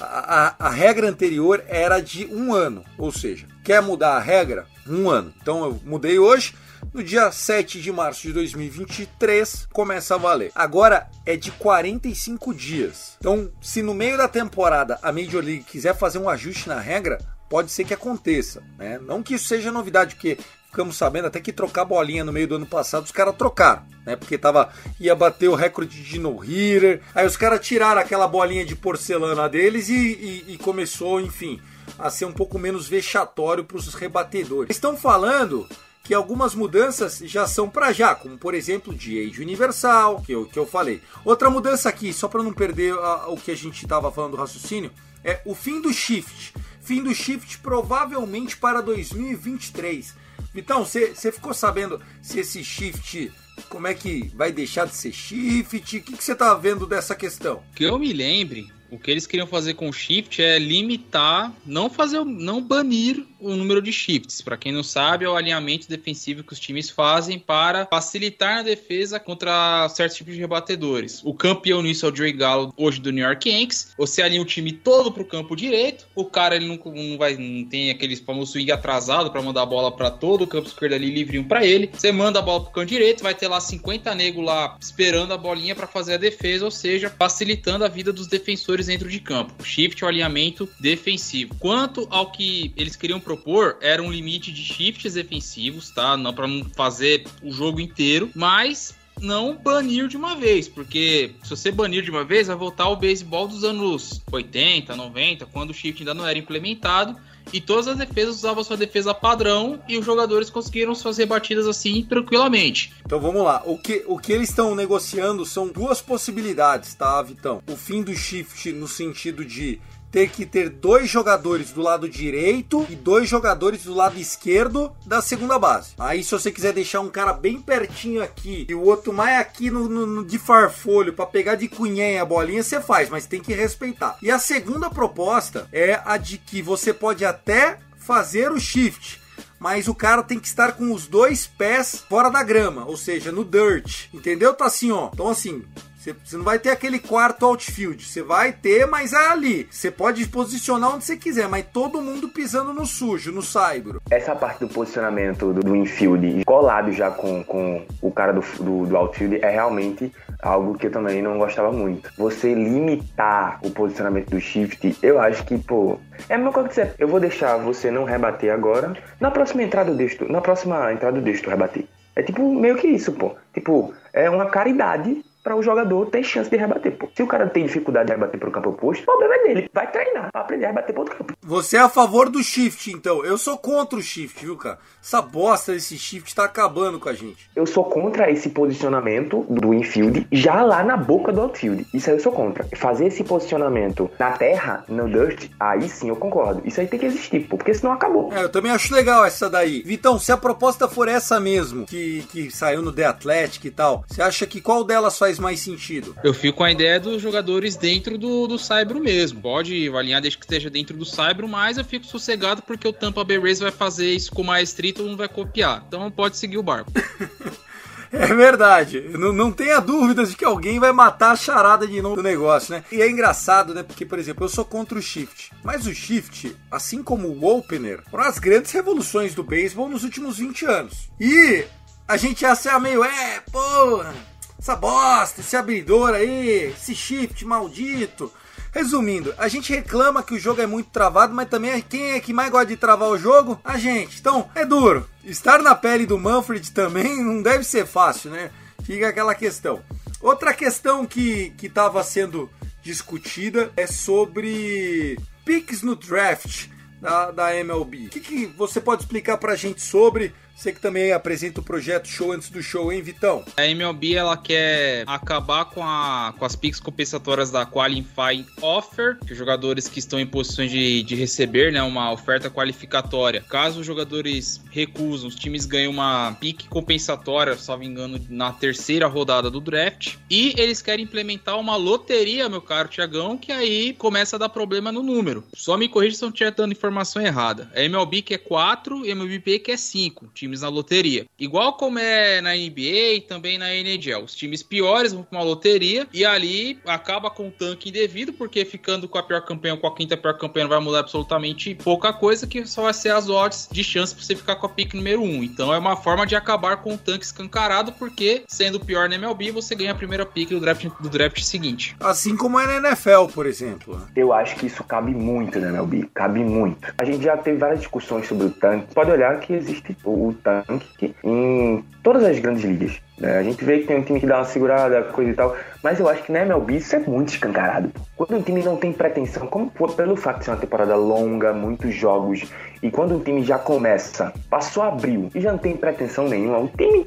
A, a, a, regra anterior era de um ano, ou seja, quer mudar a regra? Um ano. Então eu mudei hoje, no dia 7 de março de 2023 começa a valer. Agora é de 45 dias. Então, se no meio da temporada a Major League quiser fazer um ajuste na regra, pode ser que aconteça. Né? Não que isso seja novidade, porque ficamos sabendo até que trocar bolinha no meio do ano passado, os caras trocaram, né? Porque tava, ia bater o recorde de no-hitter. Aí os caras tiraram aquela bolinha de porcelana deles e, e, e começou, enfim, a ser um pouco menos vexatório para os rebatedores. Estão falando que algumas mudanças já são para já, como por exemplo de age universal, que eu, que eu falei. Outra mudança aqui, só para não perder a, o que a gente estava falando do raciocínio, é o fim do shift. Fim do shift provavelmente para 2023. Vitão, você ficou sabendo se esse shift, como é que vai deixar de ser shift? O que você tá vendo dessa questão? Que eu me lembre, o que eles queriam fazer com o shift é limitar, não fazer, não banir o número de shifts. Para quem não sabe, é o alinhamento defensivo que os times fazem para facilitar a defesa contra certos tipos de rebatedores. O campeão nisso é o Joey Gallo, hoje do New York Yankees. Você alinha o time todo pro campo direito. O cara ele não, não vai, não tem aquele famoso swing atrasado para mandar a bola para todo o campo esquerdo ali livrinho para ele. Você manda a bola pro campo direito, vai ter lá 50 negros lá esperando a bolinha para fazer a defesa, ou seja, facilitando a vida dos defensores dentro de campo. Shift o alinhamento defensivo. Quanto ao que eles queriam propor, era um limite de shifts defensivos, tá? Não para não fazer o jogo inteiro, mas não banir de uma vez, porque se você banir de uma vez, vai voltar ao beisebol dos anos 80, 90, quando o shift ainda não era implementado e todas as defesas usavam sua defesa padrão e os jogadores conseguiram suas rebatidas assim tranquilamente. Então vamos lá. O que, o que eles estão negociando são duas possibilidades, tá, Vitão? O fim do shift no sentido de ter que ter dois jogadores do lado direito e dois jogadores do lado esquerdo da segunda base. Aí, se você quiser deixar um cara bem pertinho aqui e o outro mais aqui no, no, no de farfolho para pegar de cunhém a bolinha, você faz, mas tem que respeitar. E a segunda proposta é a de que você pode até fazer o shift mas o cara tem que estar com os dois pés fora da grama, ou seja, no dirt. Entendeu? Tá assim, ó. Então assim, você não vai ter aquele quarto outfield. Você vai ter, mas é ali. Você pode posicionar onde você quiser, mas todo mundo pisando no sujo, no saibro. Essa parte do posicionamento do, do infield colado já com, com o cara do, do, do outfield é realmente algo que eu também não gostava muito. Você limitar o posicionamento do shift, eu acho que, pô, é a mesma coisa que você, eu vou deixar você não rebater agora. Na próxima entrada eu deixo, na próxima entrada tu rebater. É tipo meio que isso, pô. Tipo, é uma caridade para o jogador ter chance de rebater. Pô. Se o cara tem dificuldade de rebater para o campo oposto, o problema é dele. Vai treinar para aprender a rebater para outro campo. Você é a favor do shift, então. Eu sou contra o shift, viu, cara? Essa bosta desse shift tá acabando com a gente. Eu sou contra esse posicionamento do infield já lá na boca do outfield. Isso aí eu sou contra. Fazer esse posicionamento na terra, no dirt, aí sim eu concordo. Isso aí tem que existir, pô, porque senão acabou. É, eu também acho legal essa daí. Vitão, se a proposta for essa mesmo, que, que saiu no The Athletic e tal, você acha que qual delas faz mais sentido? Eu fico com a ideia dos jogadores dentro do, do Cyber mesmo. Pode alinhar desde que esteja dentro do Cyber, mas eu fico sossegado porque o Tampa Bay Rays vai fazer isso com maestria e todo mundo vai copiar. Então pode seguir o barco. <laughs> É verdade. Não, não tenha dúvidas de que alguém vai matar a charada de novo do negócio, né? E é engraçado, né? Porque, por exemplo, eu sou contra o Shift. Mas o Shift, assim como o Opener, foram as grandes revoluções do beisebol nos últimos 20 anos. E a gente ia ser meio, é, porra, essa bosta, esse abridor aí, esse Shift maldito. Resumindo, a gente reclama que o jogo é muito travado, mas também quem é que mais gosta de travar o jogo? A gente. Então, é duro. Estar na pele do Manfred também não deve ser fácil, né? Fica aquela questão. Outra questão que estava sendo discutida é sobre picks no draft da, da MLB. O que, que você pode explicar pra gente sobre? Você que também apresenta o projeto Show antes do show, hein, Vitão? A MLB ela quer acabar com, a, com as picks compensatórias da Qualifying Offer, que os jogadores que estão em posições de, de receber né, uma oferta qualificatória. Caso os jogadores recusam, os times ganham uma pique compensatória, salvo engano, na terceira rodada do draft. E eles querem implementar uma loteria, meu caro Tiagão, que aí começa a dar problema no número. Só me corrija se eu estiver dando informação errada. A MLB que é 4 e a MLB que é 5 times na loteria. Igual como é na NBA e também na NHL. Os times piores vão para uma loteria e ali acaba com o tanque indevido, porque ficando com a pior campanha ou com a quinta pior campanha não vai mudar absolutamente pouca coisa, que só vai ser as odds de chance para você ficar com a pick número 1. Um. Então é uma forma de acabar com o tanque escancarado, porque sendo pior na MLB, você ganha a primeira pick do draft, do draft seguinte. Assim como é na NFL, por exemplo. Eu acho que isso cabe muito na MLB, cabe muito. A gente já teve várias discussões sobre o tanque. Pode olhar que existe o tanque em todas as grandes ligas. Né? A gente vê que tem um time que dá uma segurada, coisa e tal, mas eu acho que na MLB isso é muito escancarado. Quando um time não tem pretensão, como pelo fato de ser uma temporada longa, muitos jogos, e quando um time já começa, passou abril e já não tem pretensão nenhuma, o time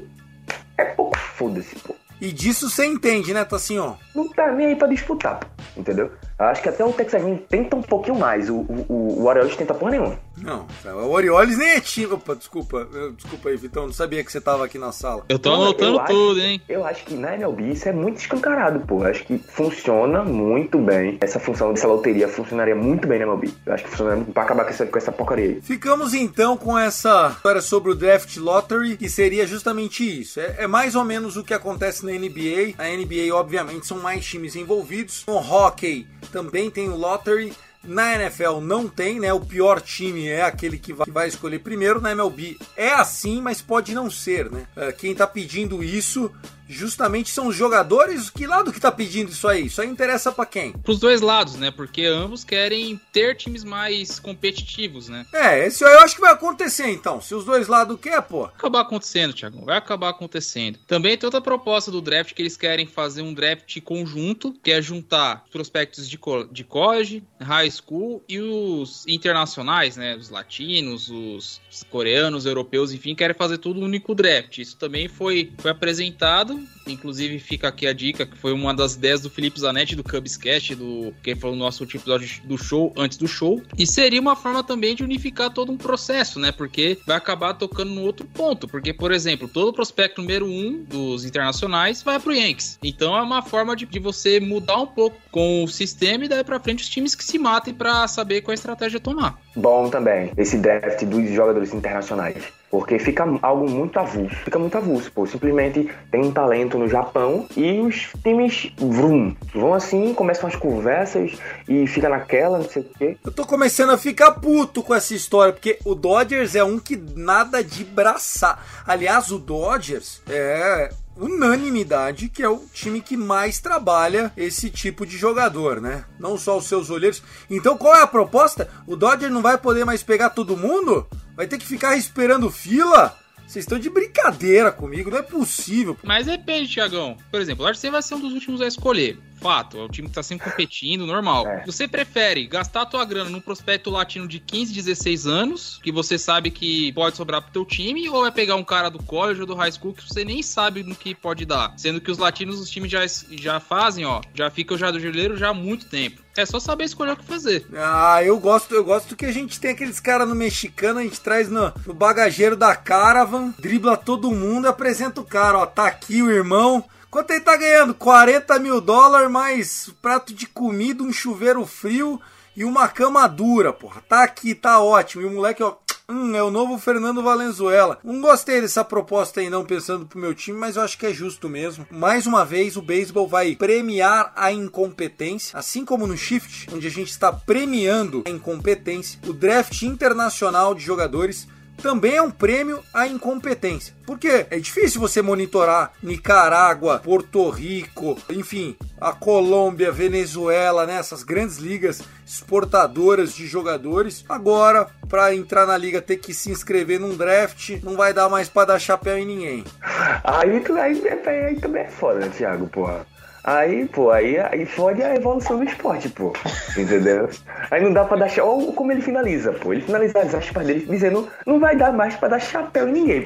é pouco foda-se, pô. E disso você entende, né, Tassinho? Não tá nem aí pra disputar, entendeu? Acho que até o Texas Rangers tenta um pouquinho mais. O, o, o Orioles tenta porra nenhuma. Não, o Orioles nem é time. Opa, desculpa. Desculpa aí, Vitão. Não sabia que você tava aqui na sala. Eu tô anotando tudo, hein? Eu acho que na MLB isso é muito escancarado, pô. Eu acho que funciona muito bem. Essa função dessa loteria funcionaria muito bem na MLB. Eu acho que funcionaria pra acabar com essa, com essa porcaria aí. Ficamos então com essa história sobre o Draft Lottery, que seria justamente isso. É, é mais ou menos o que acontece na NBA. A NBA, obviamente, são mais times envolvidos. No hockey também tem o Lottery. Na NFL não tem, né? O pior time é aquele que vai escolher primeiro. Na MLB é assim, mas pode não ser, né? É, quem tá pedindo isso justamente são os jogadores. Que lado que tá pedindo isso aí? Isso aí interessa para quem? Pros dois lados, né? Porque ambos querem ter times mais competitivos, né? É, esse aí eu acho que vai acontecer então. Se os dois lados quer, pô. Vai acabar acontecendo, Thiago. Vai acabar acontecendo. Também tem outra proposta do draft que eles querem fazer um draft conjunto, que é juntar prospectos de, co de college, high school e os internacionais, né? Os latinos, os, os coreanos, europeus, enfim, querem fazer tudo um único draft. Isso também foi, foi apresentado Inclusive, fica aqui a dica, que foi uma das ideias do Felipe Zanetti, do Cubscast, do que falou no nosso último episódio do show, antes do show. E seria uma forma também de unificar todo um processo, né? Porque vai acabar tocando no outro ponto. Porque, por exemplo, todo o prospecto número um dos internacionais vai pro Yankees. Então é uma forma de, de você mudar um pouco com o sistema e daí pra frente os times que se matem para saber qual estratégia tomar. Bom também, esse draft dos jogadores internacionais. Porque fica algo muito avulso. Fica muito avulso, pô. Simplesmente tem um talento no Japão e os times vrum, vão assim, começam as conversas e fica naquela, não sei o quê. Eu tô começando a ficar puto com essa história, porque o Dodgers é um que nada de braçar. Aliás, o Dodgers é unanimidade que é o time que mais trabalha esse tipo de jogador, né? Não só os seus olheiros. Então qual é a proposta? O Dodger não vai poder mais pegar todo mundo? Vai ter que ficar esperando fila? Vocês estão de brincadeira comigo, não é possível. Mas depende, Tiagão. Por exemplo, que você vai ser um dos últimos a escolher. Fato, é o time que tá sempre competindo, normal. É. Você prefere gastar a tua grana num prospecto latino de 15, 16 anos, que você sabe que pode sobrar pro teu time, ou é pegar um cara do college ou do high school que você nem sabe no que pode dar? Sendo que os latinos, os times já, já fazem, ó, já ficam já do geleiro já há muito tempo. É só saber escolher o que fazer. Ah, eu gosto, eu gosto que a gente tem aqueles caras no mexicano, a gente traz no, no bagageiro da Caravan, dribla todo mundo e apresenta o cara, ó, tá aqui o irmão. Quanto ele tá ganhando? 40 mil dólares mais prato de comida, um chuveiro frio e uma cama dura, porra. Tá aqui, tá ótimo. E o moleque, ó, Hum, é o novo Fernando Valenzuela. Não gostei dessa proposta aí, não, pensando pro meu time, mas eu acho que é justo mesmo. Mais uma vez, o beisebol vai premiar a incompetência, assim como no Shift, onde a gente está premiando a incompetência. O draft internacional de jogadores também é um prêmio à incompetência. Porque é difícil você monitorar Nicarágua, Porto Rico, enfim, a Colômbia, Venezuela, né, essas grandes ligas exportadoras de jogadores. Agora, para entrar na liga ter que se inscrever num draft, não vai dar mais para dar chapéu em ninguém. Aí, aí, aí, aí também é foda, né, Thiago, porra. Aí, pô, aí, aí fode a evolução do esporte, pô. Entendeu? Aí não dá pra dar chapéu. Olha como ele finaliza, pô. Ele finaliza as aspas dele dizendo não vai dar mais pra dar chapéu em ninguém.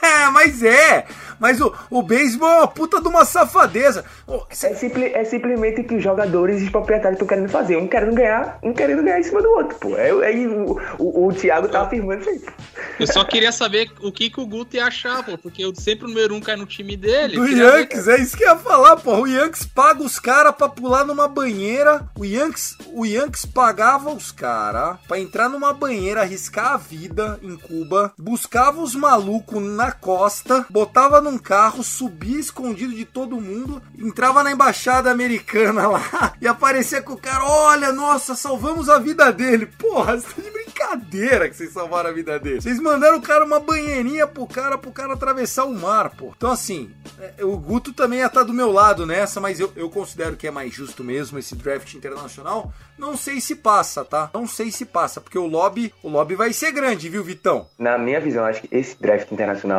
Pô. <laughs> mas é! Mas o, o beisebol é uma puta de uma safadeza. Ô, É, simple- é simplesmente o que os jogadores e os proprietários estão querendo fazer. Um querendo ganhar, um querendo ganhar em cima do outro, pô. Aí, aí o, o, o Thiago tá afirmando isso aí. pô. Eu só queria saber o que, que o Guto ia achar, pô, porque eu sempre o número um cai no time dele. Do Queria ver- Yankees, é isso que eu ia falar, porra. O Yankees paga os caras pra pular numa banheira. O Yankees, o Yankees pagava os caras pra entrar numa banheira, arriscar a vida em Cuba, buscava os malucos na costa, botava num carro, subia escondido de todo mundo, entrava na embaixada americana lá <laughs> e aparecia com o cara: Olha, nossa, salvamos a vida dele. Porra, você tá de brincadeira que vocês salvaram a vida dele. Vocês mandaram o cara uma banheirinha pro cara, pro cara atravessar o mar, pô. Então, assim, é, o Guto também ia estar do meu lado nessa, mas eu, eu considero que é mais justo mesmo esse draft internacional. Não sei se passa, tá? Não sei se passa, porque o lobby, o lobby vai ser grande, viu, Vitão? Na minha visão, acho que esse draft internacional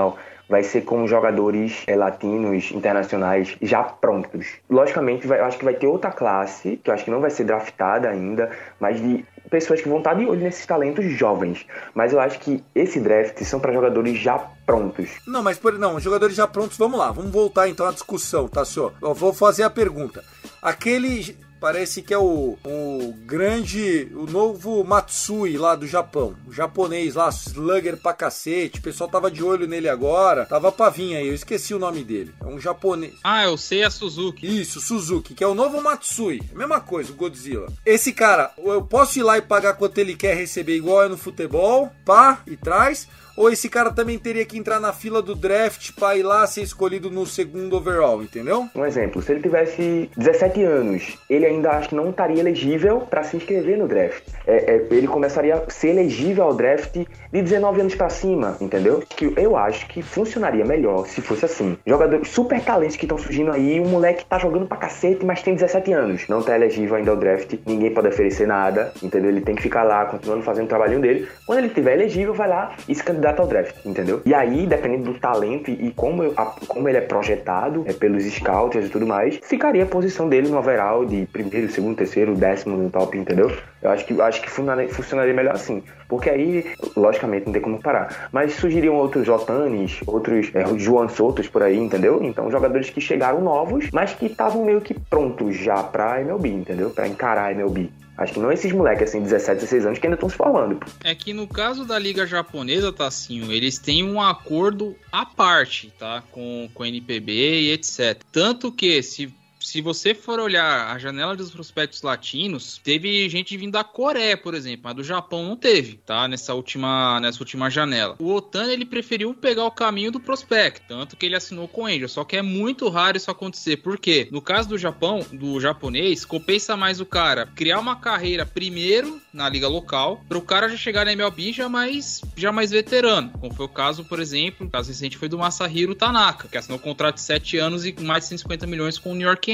vai ser com jogadores eh, latinos, internacionais já prontos. Logicamente, vai- eu acho que vai ter outra classe, que eu acho que não vai ser draftada ainda, mas de pessoas que vão estar de olho nesses talentos jovens. Mas eu acho que esse draft são para jogadores já prontos. Não, mas por, não, jogadores já prontos, vamos lá, vamos voltar então à discussão, tá, senhor? Eu vou fazer a pergunta. Aquele parece que é o, o grande, o novo Matsui lá do Japão, o japonês lá, slugger pra cacete, o pessoal tava de olho nele agora, tava pra vir aí, eu esqueci o nome dele. É um japonês. Ah, eu sei a Suzuki. Isso, Suzuki, que é o novo Matsui. Mesma coisa, o Godzilla. Esse cara, eu posso ir lá e pagar quanto ele quer receber, igual é no futebol, pá, e traz. Ou esse cara também teria que entrar na fila do draft pra ir lá ser escolhido no segundo overall, entendeu? Um exemplo, se ele tivesse 17 anos, ele ainda acho que não estaria elegível para se inscrever no draft. É, é, ele começaria a ser elegível ao draft de 19 anos para cima, entendeu? Que eu acho que funcionaria melhor se fosse assim. Jogadores super talentos que estão surgindo aí, um moleque tá jogando pra cacete, mas tem 17 anos, não tá elegível ainda ao draft, ninguém pode oferecer nada, entendeu? Ele tem que ficar lá continuando fazendo o trabalhinho dele. Quando ele tiver elegível, vai lá e se candidata ao draft, entendeu? E aí, dependendo do talento e, e como, eu- a- como ele é projetado é, pelos scouts e tudo mais, ficaria a posição dele no overall de primeiro, segundo, terceiro, décimo no top, entendeu? Eu acho que, acho que funcionaria, melhor assim. Porque aí, logicamente, não tem como parar. Mas surgiriam outros Jotanes, outros é, Joan Sotos por aí, entendeu? Então, jogadores que chegaram novos, mas que estavam meio que prontos já pra MLB, entendeu? Pra encarar a MLB. Acho que não esses moleques, assim, 17, 16 anos, que ainda estão se formando. pô. É que no caso da Liga Japonesa, Tassinho, eles têm um acordo à parte, tá? Com, com o NPB e etc. Tanto que, se, se você for olhar a janela dos prospectos latinos, teve gente vindo da Coreia, por exemplo, mas do Japão não teve, tá? Nessa última, nessa última janela. O Otani, ele preferiu pegar o caminho do prospect, tanto que ele assinou com o Angel. Só que é muito raro isso acontecer. Por quê? No caso do Japão, do japonês, compensa mais o cara criar uma carreira primeiro na liga local, para o cara já chegar na MLB já mais, já mais veterano. Como foi o caso, por exemplo, o caso recente foi do Masahiro Tanaka, que assinou um contrato de 7 anos e mais de 150 milhões com o New York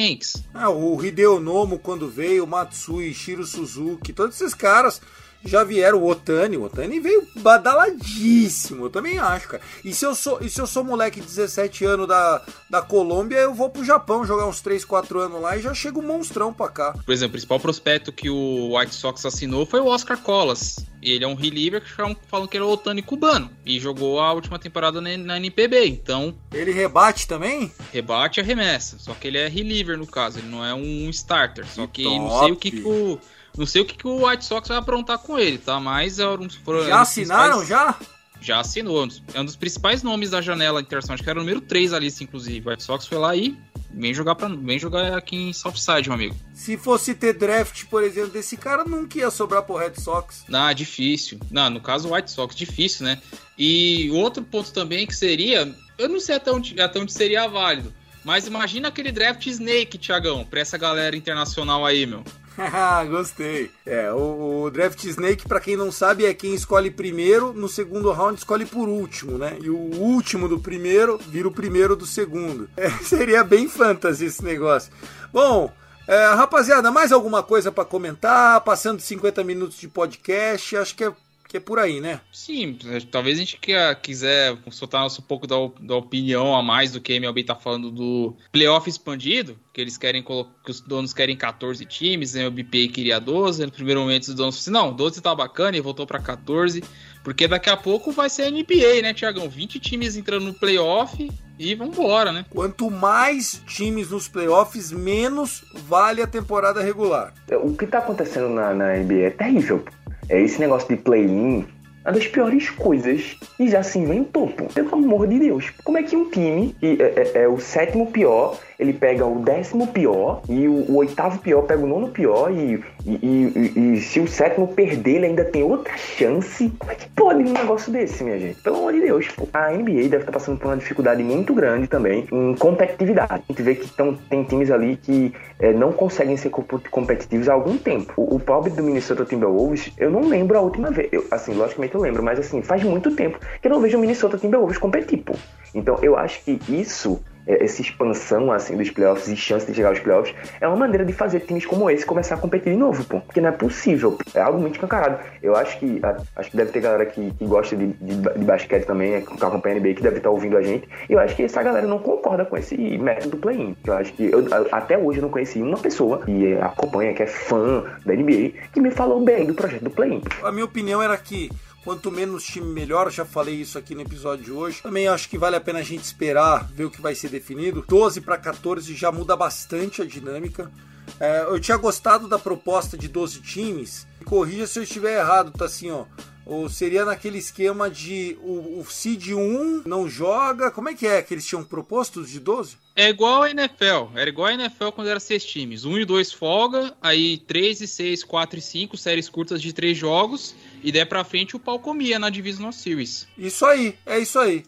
Ah, o Hideo Nomo quando veio, o Matsui, Shiro Suzuki, todos esses caras já vieram o Otani. O Otani veio badaladíssimo, eu também acho, cara. E se eu sou, e se eu sou moleque de 17 anos da, da Colômbia, eu vou pro Japão jogar uns 3, 4 anos lá e já chega um monstrão pra cá. Por exemplo, o principal prospecto que o White Sox assinou foi o Oscar Colas. Ele é um reliever que falam que era o Otani cubano. E jogou a última temporada na, na NPB. Então. Ele rebate também? Rebate e arremessa. Só que ele é reliever no caso, ele não é um starter. Só que, que não sei o que, que o não sei o que, que o White Sox vai aprontar com ele, tá? Mas é um, Já assinaram, já? Já assinou. É um dos principais nomes da janela internacional. Acho que era o número 3 ali, inclusive. O White Sox foi lá e vem jogar, pra, vem jogar aqui em Southside, meu amigo. Se fosse ter draft, por exemplo, desse cara, nunca ia sobrar pro Red Sox. Não, difícil. Não, no caso, o White Sox, difícil, né? E outro ponto também que seria... Eu não sei até onde, até onde seria válido. Mas imagina aquele draft Snake, Tiagão, pra essa galera internacional aí, meu. <laughs> Gostei. É, o, o, Draft Snake, para quem não sabe, é quem escolhe primeiro, no segundo round escolhe por último, né? E o último do primeiro vira o primeiro do segundo. <laughs> É, seria bem fantasy esse negócio. Bom, é, rapaziada, mais alguma coisa para comentar? Passando 50 minutos de podcast, acho que é que é por aí, né? Sim, talvez a gente quiser soltar nosso pouco da, da opinião a mais do que a MLB tá falando do playoff expandido, que eles querem que os donos querem 14 times, a MLBPA queria 12, no primeiro momento os donos falaram assim, não, 12 tá bacana e voltou para 14, porque daqui a pouco vai ser a NBA, né, Tiagão? 20 times entrando no playoff e vambora, né? Quanto mais times nos playoffs, menos vale a temporada regular. O que tá acontecendo na, na NBA é terrível. É esse negócio de play-in uma das piores coisas e já se inventou, pô. Pelo amor de Deus. Como é que um time que é, é, é o sétimo pior, ele pega o décimo pior e o, o oitavo pior pega o nono pior e, e, e, se o sétimo perder, ele ainda tem outra chance? Como é que pode um negócio desse, minha gente? Pelo amor de Deus, pô. A NBA deve estar passando por uma dificuldade muito grande também em competitividade. A gente vê que tão, tem times ali que é, não conseguem ser competitivos há algum tempo. O, o pobre do Minnesota Timberwolves, eu não lembro a última vez. Eu, assim, logicamente eu lembro, mas assim, faz muito tempo que eu não vejo o Minnesota Timberwolves competir, pô. Então eu acho que isso essa expansão assim dos playoffs e chance de chegar aos playoffs é uma maneira de fazer times como esse começar a competir de novo, pô. Porque não é possível. É algo muito escancarado. Eu acho que acho que deve ter galera que, que gosta de, de, de, basquete também, é, que acompanha a NBA, que deve estar ouvindo a gente. E eu acho que essa galera não concorda com esse método do play-in. Eu acho que eu, até hoje eu não conheci uma pessoa que acompanha, que é fã da NBA, que me falou bem do projeto do play-in. A minha opinião era que Quanto menos time, melhor. Já falei isso aqui no episódio de hoje. Também acho que vale a pena a gente esperar ver o que vai ser definido. 12 para 14 já muda bastante a dinâmica. É, eu tinha gostado da proposta de 12 times. Corrija se eu estiver errado, tá assim, ó. Ou seria naquele esquema de o, o Seed 1 não joga. Como é que é que eles tinham proposto de 12? É igual a NFL. Era igual a NFL quando era seis times. 1 e 2 folga, aí 3 e 6, 4 e 5, séries curtas de 3 jogos. E daí pra frente o pau comia na Divisional Series. Isso aí, é isso aí.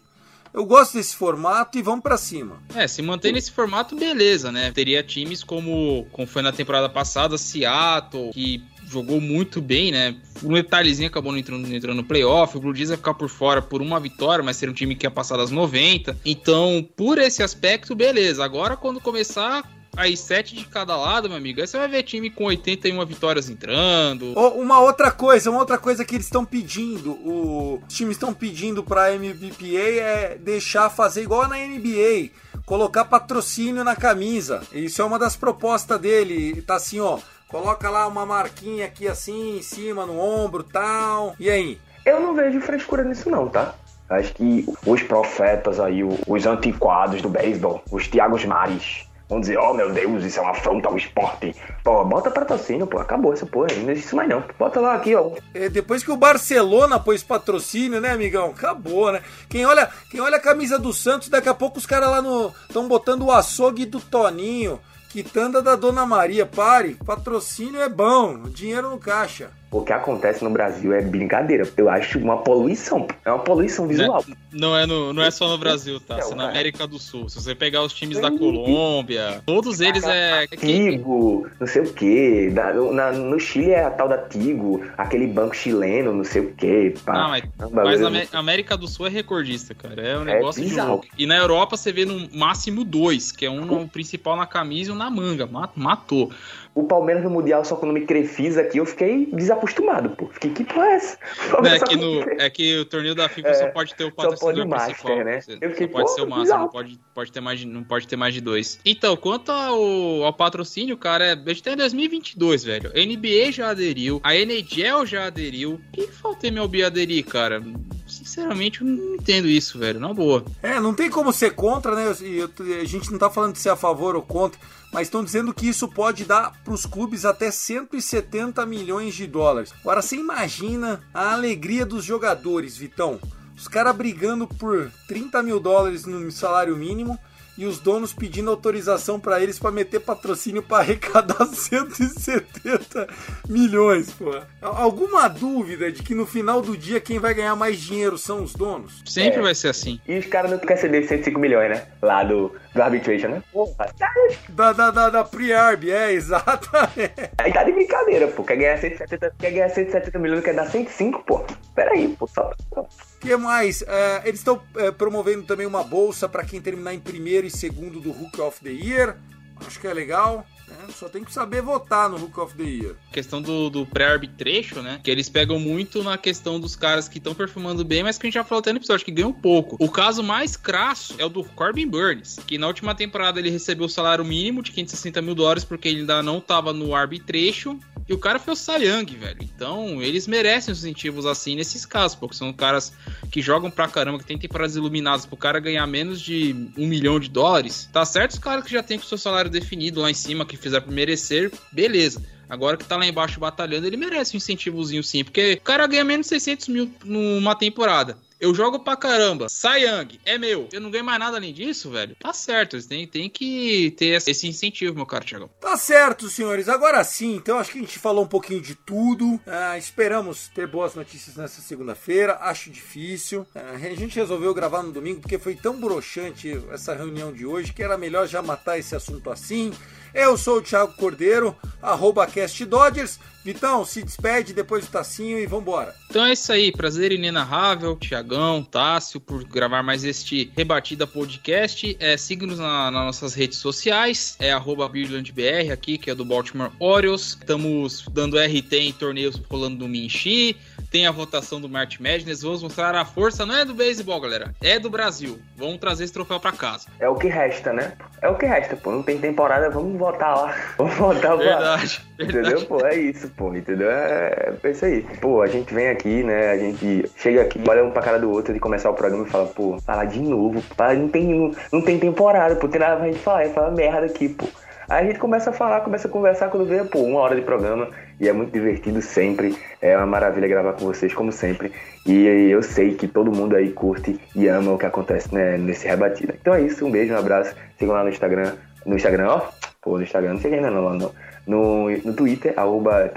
Eu gosto desse formato e vamos para cima. É, se manter nesse formato, beleza, né? Teria times como, como foi na temporada passada, Seattle, que jogou muito bem, né? Um detalhezinho acabou não entrando, entrando no playoff. O Blue Jays vai ficar por fora por uma vitória, mas ser um time que ia passar das 90. Então, por esse aspecto, beleza. Agora, quando começar aí sete de cada lado, meu amigo, aí você vai ver time com 81 vitórias entrando. uma outra coisa, uma outra coisa que eles estão pedindo, o, os times estão pedindo pra MVPA é deixar fazer igual na NBA, colocar patrocínio na camisa. Isso é uma das propostas dele, tá assim, ó, coloca lá uma marquinha aqui assim, em cima, no ombro, tal. E aí? Eu não vejo frescura nisso não, tá? Acho que os profetas aí, os antiquados do beisebol, os Thiagos Mares, vão dizer, oh meu Deus, isso é uma afronta ao esporte. Pô, bota patrocínio, pô, acabou essa porra, não existe mais não. Bota lá aqui, ó. É, depois que o Barcelona pôs patrocínio, né, amigão? Acabou, né? Quem olha, quem olha a camisa do Santos, daqui a pouco os caras lá no. estão botando o açougue do Toninho. Quitanda da Dona Maria, pare, patrocínio é bom, dinheiro no caixa. O que acontece no Brasil é brincadeira. Eu acho uma poluição. É uma poluição visual. Não é, não é, no, não é só no Brasil, tá? É na América do Sul. Se você pegar os times da Colômbia, todos eles é. Tigo, não sei o quê. Na, no Chile é a tal da Tigo, aquele banco chileno, não sei o quê. Pá. Não, mas, mas a América do Sul é recordista, cara. É um é negócio é de louco. E na Europa você vê no máximo dois, que é um no principal na camisa e um na manga. Matou. O Palmeiras no Mundial só com o nome Crefisa aqui, eu fiquei desacostumado, pô. Fiquei, que porra é essa? <laughs> É que, no, é que o torneio da FIFA é, só pode ter o patrocinador principal. Master, né? Eu fiquei, só pode ser o Master, não pode, pode ter mais de, não pode ter mais de dois. Então, quanto ao, ao patrocínio, cara, é, a gente tá em 2022, velho. A NBA já aderiu, a NHL já aderiu. O que falta MLB aderir, cara? Sinceramente, eu não entendo isso, velho. Na boa. É, não tem como ser contra, né? A gente não tá falando de ser a favor ou contra mas estão dizendo que isso pode dar para os clubes até 170 milhões de dólares. Agora você imagina a alegria dos jogadores, Vitão. Os caras brigando por 30 mil dólares no salário mínimo e os donos pedindo autorização para eles para meter patrocínio para arrecadar <laughs> 170 milhões, pô. Alguma dúvida de que no final do dia quem vai ganhar mais dinheiro são os donos? Sempre é. vai ser assim. E os caras não querem ceder 105 milhões, né? Lá do, do arbitration, né? Porra, da, da, da, da pre-arb, é, exato. Aí tá de brincadeira, pô. Quer ganhar 170, quer ganhar 170 milhões, quer dar 105, pô. Pera aí, pô. Só... O que mais? É, eles estão é, promovendo também uma bolsa para quem terminar em primeiro e segundo do Hook of the Year. Acho que é legal. Né? Só tem que saber votar no Hook of the Year. Questão do, do pré-arbitration, né? Que eles pegam muito na questão dos caras que estão performando bem, mas que a gente já falou até no episódio, que ganham pouco. O caso mais crasso é o do Corbin Burns, que na última temporada ele recebeu o salário mínimo de 560 mil dólares porque ele ainda não estava no arbitration e o cara foi o Sayang, velho. Então, eles merecem incentivos assim nesses casos, porque são caras que jogam pra caramba, que tem temporadas iluminadas pro cara ganhar menos de um milhão de dólares. Tá certo os caras que já tem com o seu salário definido lá em cima, que fizer por merecer, beleza. Agora que tá lá embaixo batalhando, ele merece um incentivozinho sim, porque o cara ganha menos de 600 mil numa temporada. Eu jogo pra caramba. Sayang, é meu. Eu não ganho mais nada além disso, velho. Tá certo. Tem, tem que ter esse incentivo, meu caro Thiago. Tá certo, senhores. Agora sim, então acho que a gente falou um pouquinho de tudo. Ah, esperamos ter boas notícias nessa segunda-feira. Acho difícil. Ah, a gente resolveu gravar no domingo porque foi tão broxante essa reunião de hoje que era melhor já matar esse assunto assim. Eu sou o Thiago Cordeiro, arroba Cast Dodgers. Vitão, se despede depois do Tacinho e vambora. Então é isso aí, prazer inenarrável, Tiagão, Tássio, por gravar mais este Rebatida Podcast. É, Siga-nos na, nas nossas redes sociais, é arroba aqui, que é do Baltimore Orioles. Estamos dando RT em torneios rolando no Minchi, tem a votação do March Madness. Vamos mostrar a força, não é do beisebol, galera, é do Brasil. Vamos trazer esse troféu para casa. É o que resta, né? É o que resta, pô. Não tem temporada, vamos votar lá. <laughs> Vamos votar lá. Verdade, verdade. Entendeu? Pô, é isso, pô, entendeu? É, é isso aí. Pô, a gente vem aqui, né? A gente chega aqui, olha um pra cara do outro de começar o programa e fala, pô, falar de novo, pô, não tem, não, não tem temporada, pô, tem nada pra gente falar, fala merda aqui, pô. Aí a gente começa a falar, começa a conversar quando vê, pô, uma hora de programa e é muito divertido sempre. É uma maravilha gravar com vocês, como sempre. E eu sei que todo mundo aí curte e ama o que acontece né, nesse rebatida. Então é isso, um beijo, um abraço. Sigam lá no Instagram. No Instagram, ó. Pô, no Instagram, não sei ainda não, não. No, no Twitter, arroba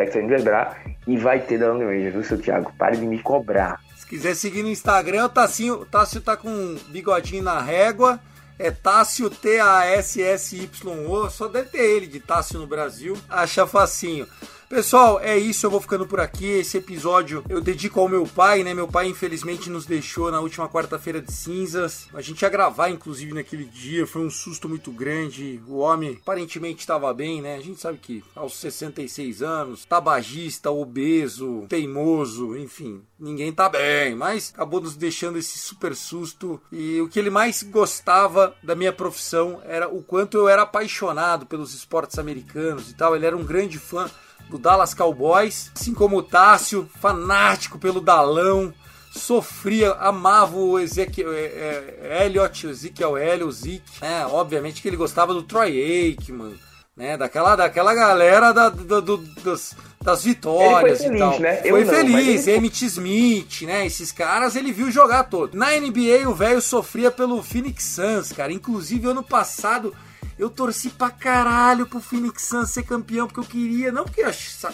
e vai ter da Ranger, viu, seu Thiago? Pare de me cobrar. Se quiser seguir no Instagram, o Tássio tá com um bigodinho na régua é Tássio T-A-S-S-Y-O. Só deve ter ele de Tássio no Brasil. Acha facinho. Pessoal, é isso, eu vou ficando por aqui. Esse episódio eu dedico ao meu pai, né? Meu pai infelizmente nos deixou na última quarta-feira de cinzas. A gente ia gravar inclusive naquele dia, foi um susto muito grande. O homem aparentemente estava bem, né? A gente sabe que aos 66 anos, tabagista, obeso, teimoso, enfim, ninguém tá bem, mas acabou nos deixando esse super susto. E o que ele mais gostava da minha profissão era o quanto eu era apaixonado pelos esportes americanos e tal. Ele era um grande fã do Dallas Cowboys, assim como o Tássio, fanático pelo Dalão, sofria, amava o Ezequiel, é, é, Elliot, o Ezequiel Elliot, o Zeke, né? Obviamente que ele gostava do Troy Aikman, né? Daquela, daquela galera da, do, do, das, das vitórias feliz, e tal. Né? Foi não, feliz, ele... Emmett Smith, né? Esses caras ele viu jogar todo. Na NBA o velho sofria pelo Phoenix Suns, cara. Inclusive ano passado eu torci pra caralho pro Phoenix Suns ser campeão, porque eu queria, não porque eu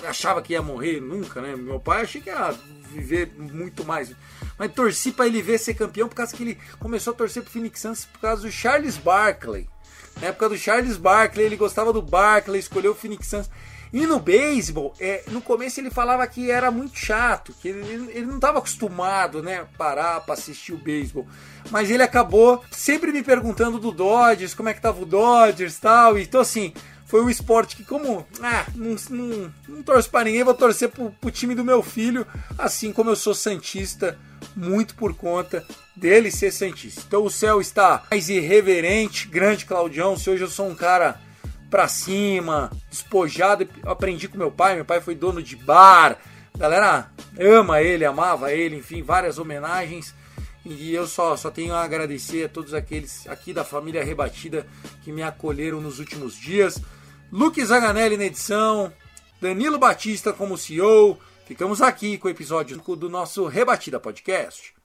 achava que ia morrer nunca, né? Meu pai achei que ia viver muito mais. Mas torci para ele ver ser campeão por causa que ele começou a torcer pro Phoenix Suns por causa do Charles Barkley. Na época do Charles Barkley, ele gostava do Barkley, escolheu o Phoenix Suns. E no beisebol, é, no começo ele falava que era muito chato, que ele, ele não estava acostumado, né, parar para assistir o beisebol. Mas ele acabou sempre me perguntando do Dodgers, como é que tava o Dodgers, tal. Então assim, foi o esporte que, como ah, não, não, não torço para ninguém, vou torcer pro, pro time do meu filho, assim como eu sou Santista, muito por conta dele ser Santista. Então o céu está mais irreverente, grande Claudião. Se hoje eu sou um cara pra cima, despojado, aprendi com meu pai, meu pai foi dono de bar, a galera ama ele, amava ele, enfim, várias homenagens. E eu só, só tenho a agradecer a todos aqueles aqui da família Rebatida que me acolheram nos últimos dias. Luke Zaganelli na edição, Danilo Batista como CEO. Ficamos aqui com o episódio do nosso Rebatida Podcast.